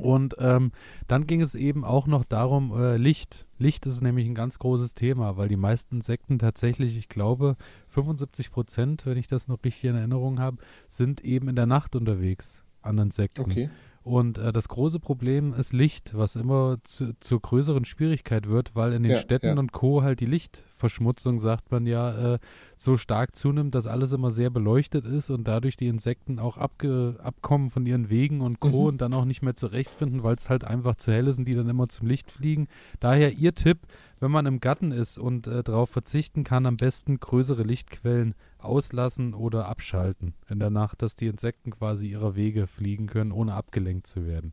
Und ähm, dann ging es eben auch noch darum, äh, Licht. Licht ist nämlich ein ganz großes Thema, weil die meisten Insekten tatsächlich, ich glaube, 75 Prozent, wenn ich das noch richtig in Erinnerung habe, sind eben in der Nacht unterwegs an Insekten. Okay. Und äh, das große Problem ist Licht, was immer zu, zur größeren Schwierigkeit wird, weil in den ja, Städten ja. und Co. halt die Lichtverschmutzung, sagt man ja, äh, so stark zunimmt, dass alles immer sehr beleuchtet ist und dadurch die Insekten auch abge abkommen von ihren Wegen und Co. Mhm. und dann auch nicht mehr zurechtfinden, weil es halt einfach zu hell ist und die dann immer zum Licht fliegen. Daher Ihr Tipp, wenn man im Garten ist und äh, darauf verzichten kann, am besten größere Lichtquellen auslassen oder abschalten in der Nacht, dass die Insekten quasi ihrer Wege fliegen können, ohne abgelenkt zu werden.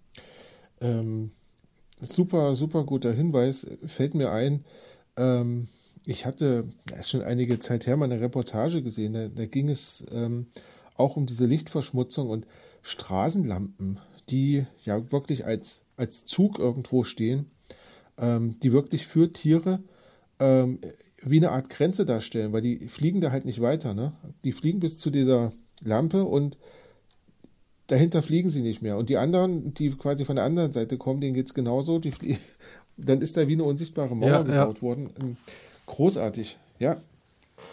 Ähm, super, super guter Hinweis. Fällt mir ein, ähm, ich hatte, das ist schon einige Zeit her, mal eine Reportage gesehen, da, da ging es ähm, auch um diese Lichtverschmutzung und Straßenlampen, die ja wirklich als, als Zug irgendwo stehen, ähm, die wirklich für Tiere ähm, wie eine Art Grenze darstellen, weil die fliegen da halt nicht weiter. Ne? Die fliegen bis zu dieser Lampe und dahinter fliegen sie nicht mehr. Und die anderen, die quasi von der anderen Seite kommen, denen geht es genauso. Die dann ist da wie eine unsichtbare Mauer ja, gebaut ja. worden. Ähm, großartig, ja.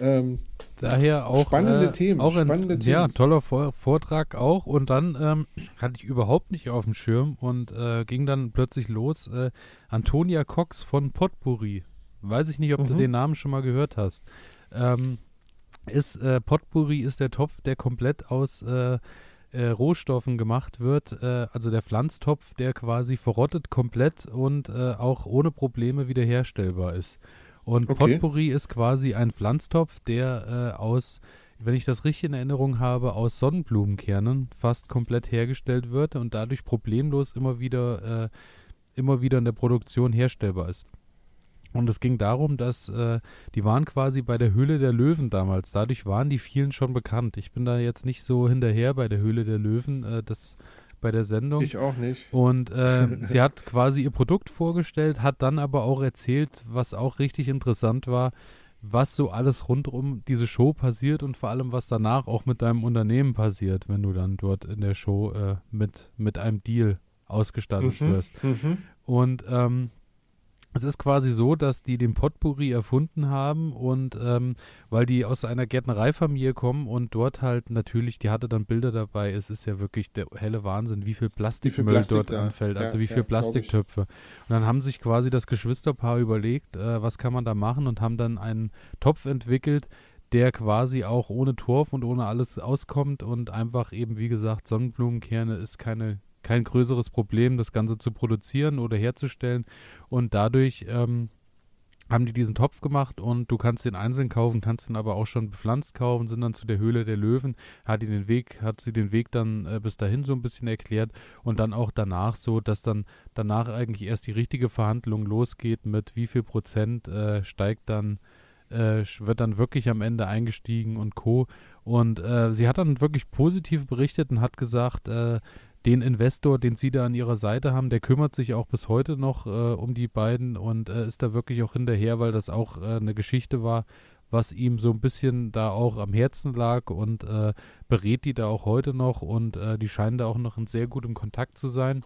Ähm, Daher auch spannende äh, Themen. Auch spannende ein, Themen. Ja, toller Vor Vortrag auch. Und dann ähm, hatte ich überhaupt nicht auf dem Schirm und äh, ging dann plötzlich los. Äh, Antonia Cox von Potpourri Weiß ich nicht, ob mhm. du den Namen schon mal gehört hast. Ähm, ist äh, Potpourri ist der Topf, der komplett aus äh, äh, Rohstoffen gemacht wird, äh, also der Pflanztopf, der quasi verrottet komplett und äh, auch ohne Probleme wiederherstellbar ist. Und okay. Potpourri ist quasi ein Pflanztopf, der äh, aus, wenn ich das richtig in Erinnerung habe, aus Sonnenblumenkernen fast komplett hergestellt wird und dadurch problemlos immer wieder, immer wieder in der Produktion herstellbar ist. Und es ging darum, dass äh, die waren quasi bei der Höhle der Löwen damals. Dadurch waren die vielen schon bekannt. Ich bin da jetzt nicht so hinterher bei der Höhle der Löwen, äh, das bei der Sendung. Ich auch nicht. Und äh, sie hat quasi ihr Produkt vorgestellt, hat dann aber auch erzählt, was auch richtig interessant war, was so alles rund um diese Show passiert und vor allem, was danach auch mit deinem Unternehmen passiert, wenn du dann dort in der Show äh, mit, mit einem Deal ausgestattet mhm, wirst. Mhm. Und ähm, es ist quasi so, dass die den Potpourri erfunden haben und ähm, weil die aus einer Gärtnereifamilie kommen und dort halt natürlich, die hatte dann Bilder dabei, es ist ja wirklich der helle Wahnsinn, wie viel Plastikmüll viel Plastik dort da. anfällt, ja, also wie ja, viel Plastiktöpfe. Und dann haben sich quasi das Geschwisterpaar überlegt, äh, was kann man da machen und haben dann einen Topf entwickelt, der quasi auch ohne Torf und ohne alles auskommt und einfach eben, wie gesagt, Sonnenblumenkerne ist keine kein größeres Problem, das Ganze zu produzieren oder herzustellen. Und dadurch ähm, haben die diesen Topf gemacht und du kannst den einzeln kaufen, kannst den aber auch schon bepflanzt kaufen, sind dann zu der Höhle der Löwen, hat die den Weg, hat sie den Weg dann äh, bis dahin so ein bisschen erklärt und dann auch danach so, dass dann danach eigentlich erst die richtige Verhandlung losgeht mit wie viel Prozent äh, steigt dann äh, wird dann wirklich am Ende eingestiegen und Co. Und äh, sie hat dann wirklich positiv berichtet und hat gesagt, äh, den Investor, den sie da an ihrer Seite haben, der kümmert sich auch bis heute noch äh, um die beiden und äh, ist da wirklich auch hinterher, weil das auch äh, eine Geschichte war, was ihm so ein bisschen da auch am Herzen lag und äh, berät die da auch heute noch und äh, die scheinen da auch noch in sehr gutem Kontakt zu sein.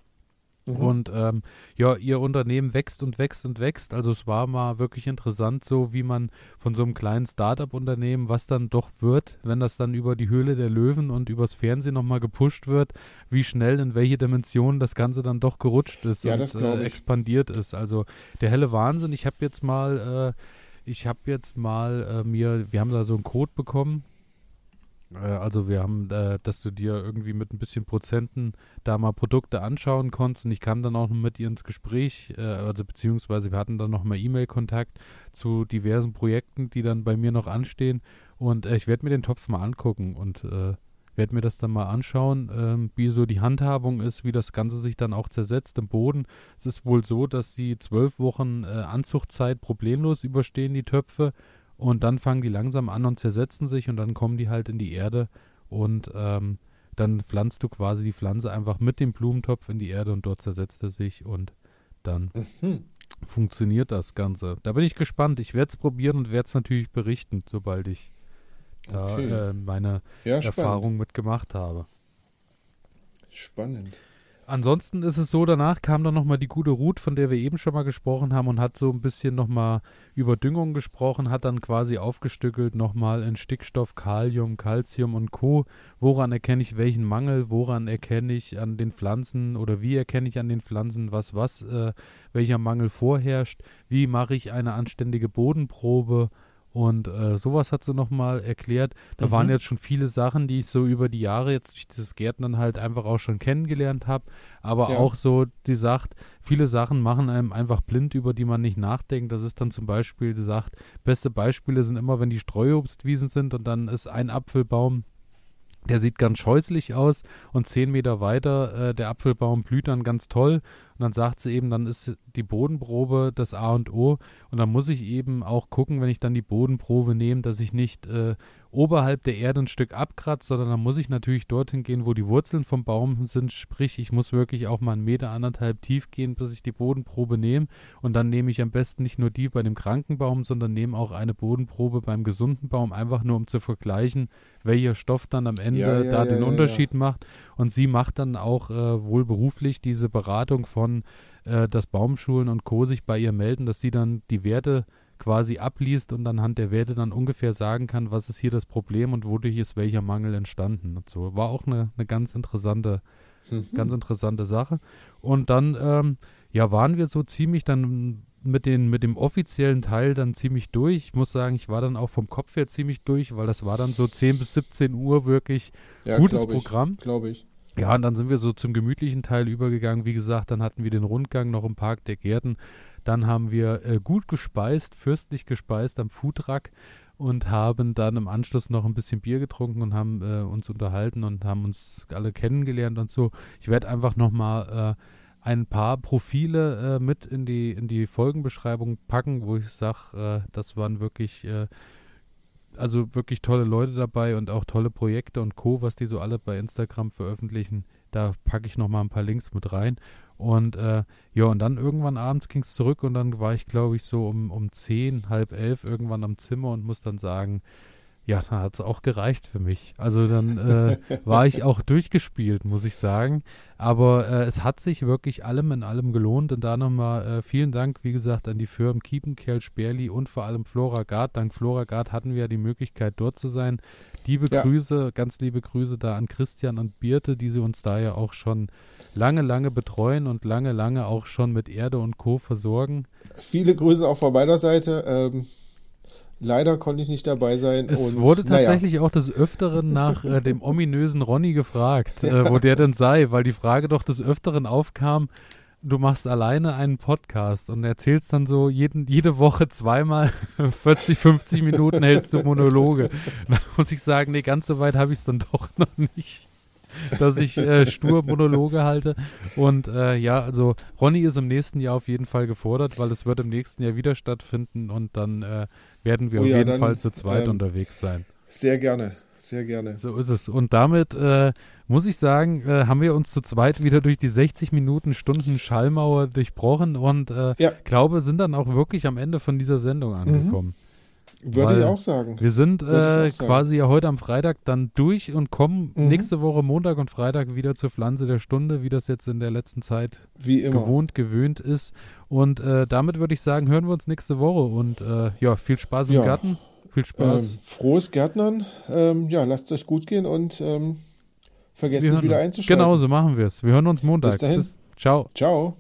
Mhm. Und ähm, ja, ihr Unternehmen wächst und wächst und wächst. Also es war mal wirklich interessant, so wie man von so einem kleinen Start-up-Unternehmen, was dann doch wird, wenn das dann über die Höhle der Löwen und übers Fernsehen nochmal gepusht wird, wie schnell in welche Dimensionen das Ganze dann doch gerutscht ist ja, und äh, expandiert ist. Also der helle Wahnsinn. Ich habe jetzt mal, äh, ich habe jetzt mal äh, mir, wir haben da so einen Code bekommen also wir haben, äh, dass du dir irgendwie mit ein bisschen Prozenten da mal Produkte anschauen konntest. Und ich kam dann auch noch mit ihr ins Gespräch, äh, also beziehungsweise wir hatten dann noch mal E-Mail-Kontakt zu diversen Projekten, die dann bei mir noch anstehen. Und äh, ich werde mir den Topf mal angucken und äh, werde mir das dann mal anschauen, ähm, wie so die Handhabung ist, wie das Ganze sich dann auch zersetzt im Boden. Es ist wohl so, dass die zwölf Wochen äh, Anzuchtzeit problemlos überstehen, die Töpfe und dann fangen die langsam an und zersetzen sich und dann kommen die halt in die Erde und ähm, dann pflanzt du quasi die Pflanze einfach mit dem Blumentopf in die Erde und dort zersetzt er sich und dann mhm. funktioniert das Ganze. Da bin ich gespannt. Ich werde es probieren und werde es natürlich berichten, sobald ich da okay. äh, meine ja, Erfahrung mitgemacht habe. Spannend. Ansonsten ist es so, danach kam dann nochmal die gute Ruth, von der wir eben schon mal gesprochen haben und hat so ein bisschen nochmal über Düngung gesprochen, hat dann quasi aufgestückelt nochmal in Stickstoff, Kalium, Calcium und Co. Woran erkenne ich welchen Mangel, woran erkenne ich an den Pflanzen oder wie erkenne ich an den Pflanzen, was, was, äh, welcher Mangel vorherrscht, wie mache ich eine anständige Bodenprobe, und äh, sowas hat sie nochmal erklärt. Da mhm. waren jetzt schon viele Sachen, die ich so über die Jahre jetzt durch dieses Gärtnern halt einfach auch schon kennengelernt habe. Aber ja. auch so, die sagt, viele Sachen machen einem einfach blind, über die man nicht nachdenkt. Das ist dann zum Beispiel, die sagt, beste Beispiele sind immer, wenn die Streuobstwiesen sind und dann ist ein Apfelbaum der sieht ganz scheußlich aus und zehn Meter weiter, äh, der Apfelbaum blüht dann ganz toll. Und dann sagt sie eben, dann ist die Bodenprobe das A und O. Und dann muss ich eben auch gucken, wenn ich dann die Bodenprobe nehme, dass ich nicht äh, oberhalb der Erde ein Stück abkratzt, sondern dann muss ich natürlich dorthin gehen, wo die Wurzeln vom Baum sind. Sprich, ich muss wirklich auch mal einen Meter, anderthalb tief gehen, bis ich die Bodenprobe nehme. Und dann nehme ich am besten nicht nur die bei dem kranken Baum, sondern nehme auch eine Bodenprobe beim gesunden Baum, einfach nur um zu vergleichen, welcher Stoff dann am Ende ja, ja, da ja, den Unterschied macht. Und sie macht dann auch äh, wohl beruflich diese Beratung von, äh, dass Baumschulen und Co. sich bei ihr melden, dass sie dann die Werte quasi abliest und anhand der Werte dann ungefähr sagen kann, was ist hier das Problem und wodurch ist welcher Mangel entstanden und so. War auch eine, eine ganz interessante, mhm. ganz interessante Sache. Und dann, ähm, ja, waren wir so ziemlich dann mit, den, mit dem offiziellen Teil dann ziemlich durch. Ich muss sagen, ich war dann auch vom Kopf her ziemlich durch, weil das war dann so 10 bis 17 Uhr wirklich ja, gutes glaub ich, Programm. Glaube ich. Ja, und dann sind wir so zum gemütlichen Teil übergegangen. Wie gesagt, dann hatten wir den Rundgang noch im Park der Gärten. Dann haben wir äh, gut gespeist, fürstlich gespeist am Foodtruck und haben dann im Anschluss noch ein bisschen Bier getrunken und haben äh, uns unterhalten und haben uns alle kennengelernt und so. Ich werde einfach nochmal äh, ein paar Profile äh, mit in die, in die Folgenbeschreibung packen, wo ich sage, äh, das waren wirklich, äh, also wirklich tolle Leute dabei und auch tolle Projekte und Co., was die so alle bei Instagram veröffentlichen. Da packe ich nochmal ein paar Links mit rein. Und äh, ja, und dann irgendwann abends ging es zurück und dann war ich, glaube ich, so um, um zehn, halb elf irgendwann am Zimmer und muss dann sagen, ja, dann hat es auch gereicht für mich. Also dann äh, war ich auch durchgespielt, muss ich sagen. Aber äh, es hat sich wirklich allem in allem gelohnt. Und da nochmal äh, vielen Dank, wie gesagt, an die Firmen Kiepenkerl, Sperli und vor allem Flora Gard. Dank Flora Gard hatten wir ja die Möglichkeit, dort zu sein. Liebe ja. Grüße, ganz liebe Grüße da an Christian und Birte, die sie uns da ja auch schon lange, lange betreuen und lange, lange auch schon mit Erde und Co. versorgen. Viele Grüße auch von meiner Seite. Ähm Leider konnte ich nicht dabei sein. Es und, wurde tatsächlich naja. auch des Öfteren nach äh, dem ominösen Ronny gefragt, äh, wo der denn sei, weil die Frage doch des Öfteren aufkam, du machst alleine einen Podcast und erzählst dann so jeden, jede Woche zweimal 40, 50 Minuten hältst du Monologe. Da muss ich sagen, nee, ganz so weit habe ich es dann doch noch nicht dass ich äh, stur Monologe halte. Und äh, ja, also Ronny ist im nächsten Jahr auf jeden Fall gefordert, weil es wird im nächsten Jahr wieder stattfinden und dann äh, werden wir oh, auf ja, jeden dann, Fall zu zweit ähm, unterwegs sein. Sehr gerne, sehr gerne. So ist es. Und damit äh, muss ich sagen, äh, haben wir uns zu zweit wieder durch die 60 Minuten Stunden Schallmauer durchbrochen und äh, ja. glaube, sind dann auch wirklich am Ende von dieser Sendung angekommen. Mhm. Würde ich auch sagen. Wir sind äh, quasi ja heute am Freitag dann durch und kommen mhm. nächste Woche Montag und Freitag wieder zur Pflanze der Stunde, wie das jetzt in der letzten Zeit gewohnt, gewöhnt ist. Und äh, damit würde ich sagen, hören wir uns nächste Woche und äh, ja, viel Spaß im ja. Garten. Viel Spaß. Ähm, frohes Gärtnern. Ähm, ja, lasst es euch gut gehen und ähm, vergesst nicht wieder einzuschalten. Genau, so machen wir es. Wir hören uns Montag. Bis dahin. Bis, ciao. Ciao.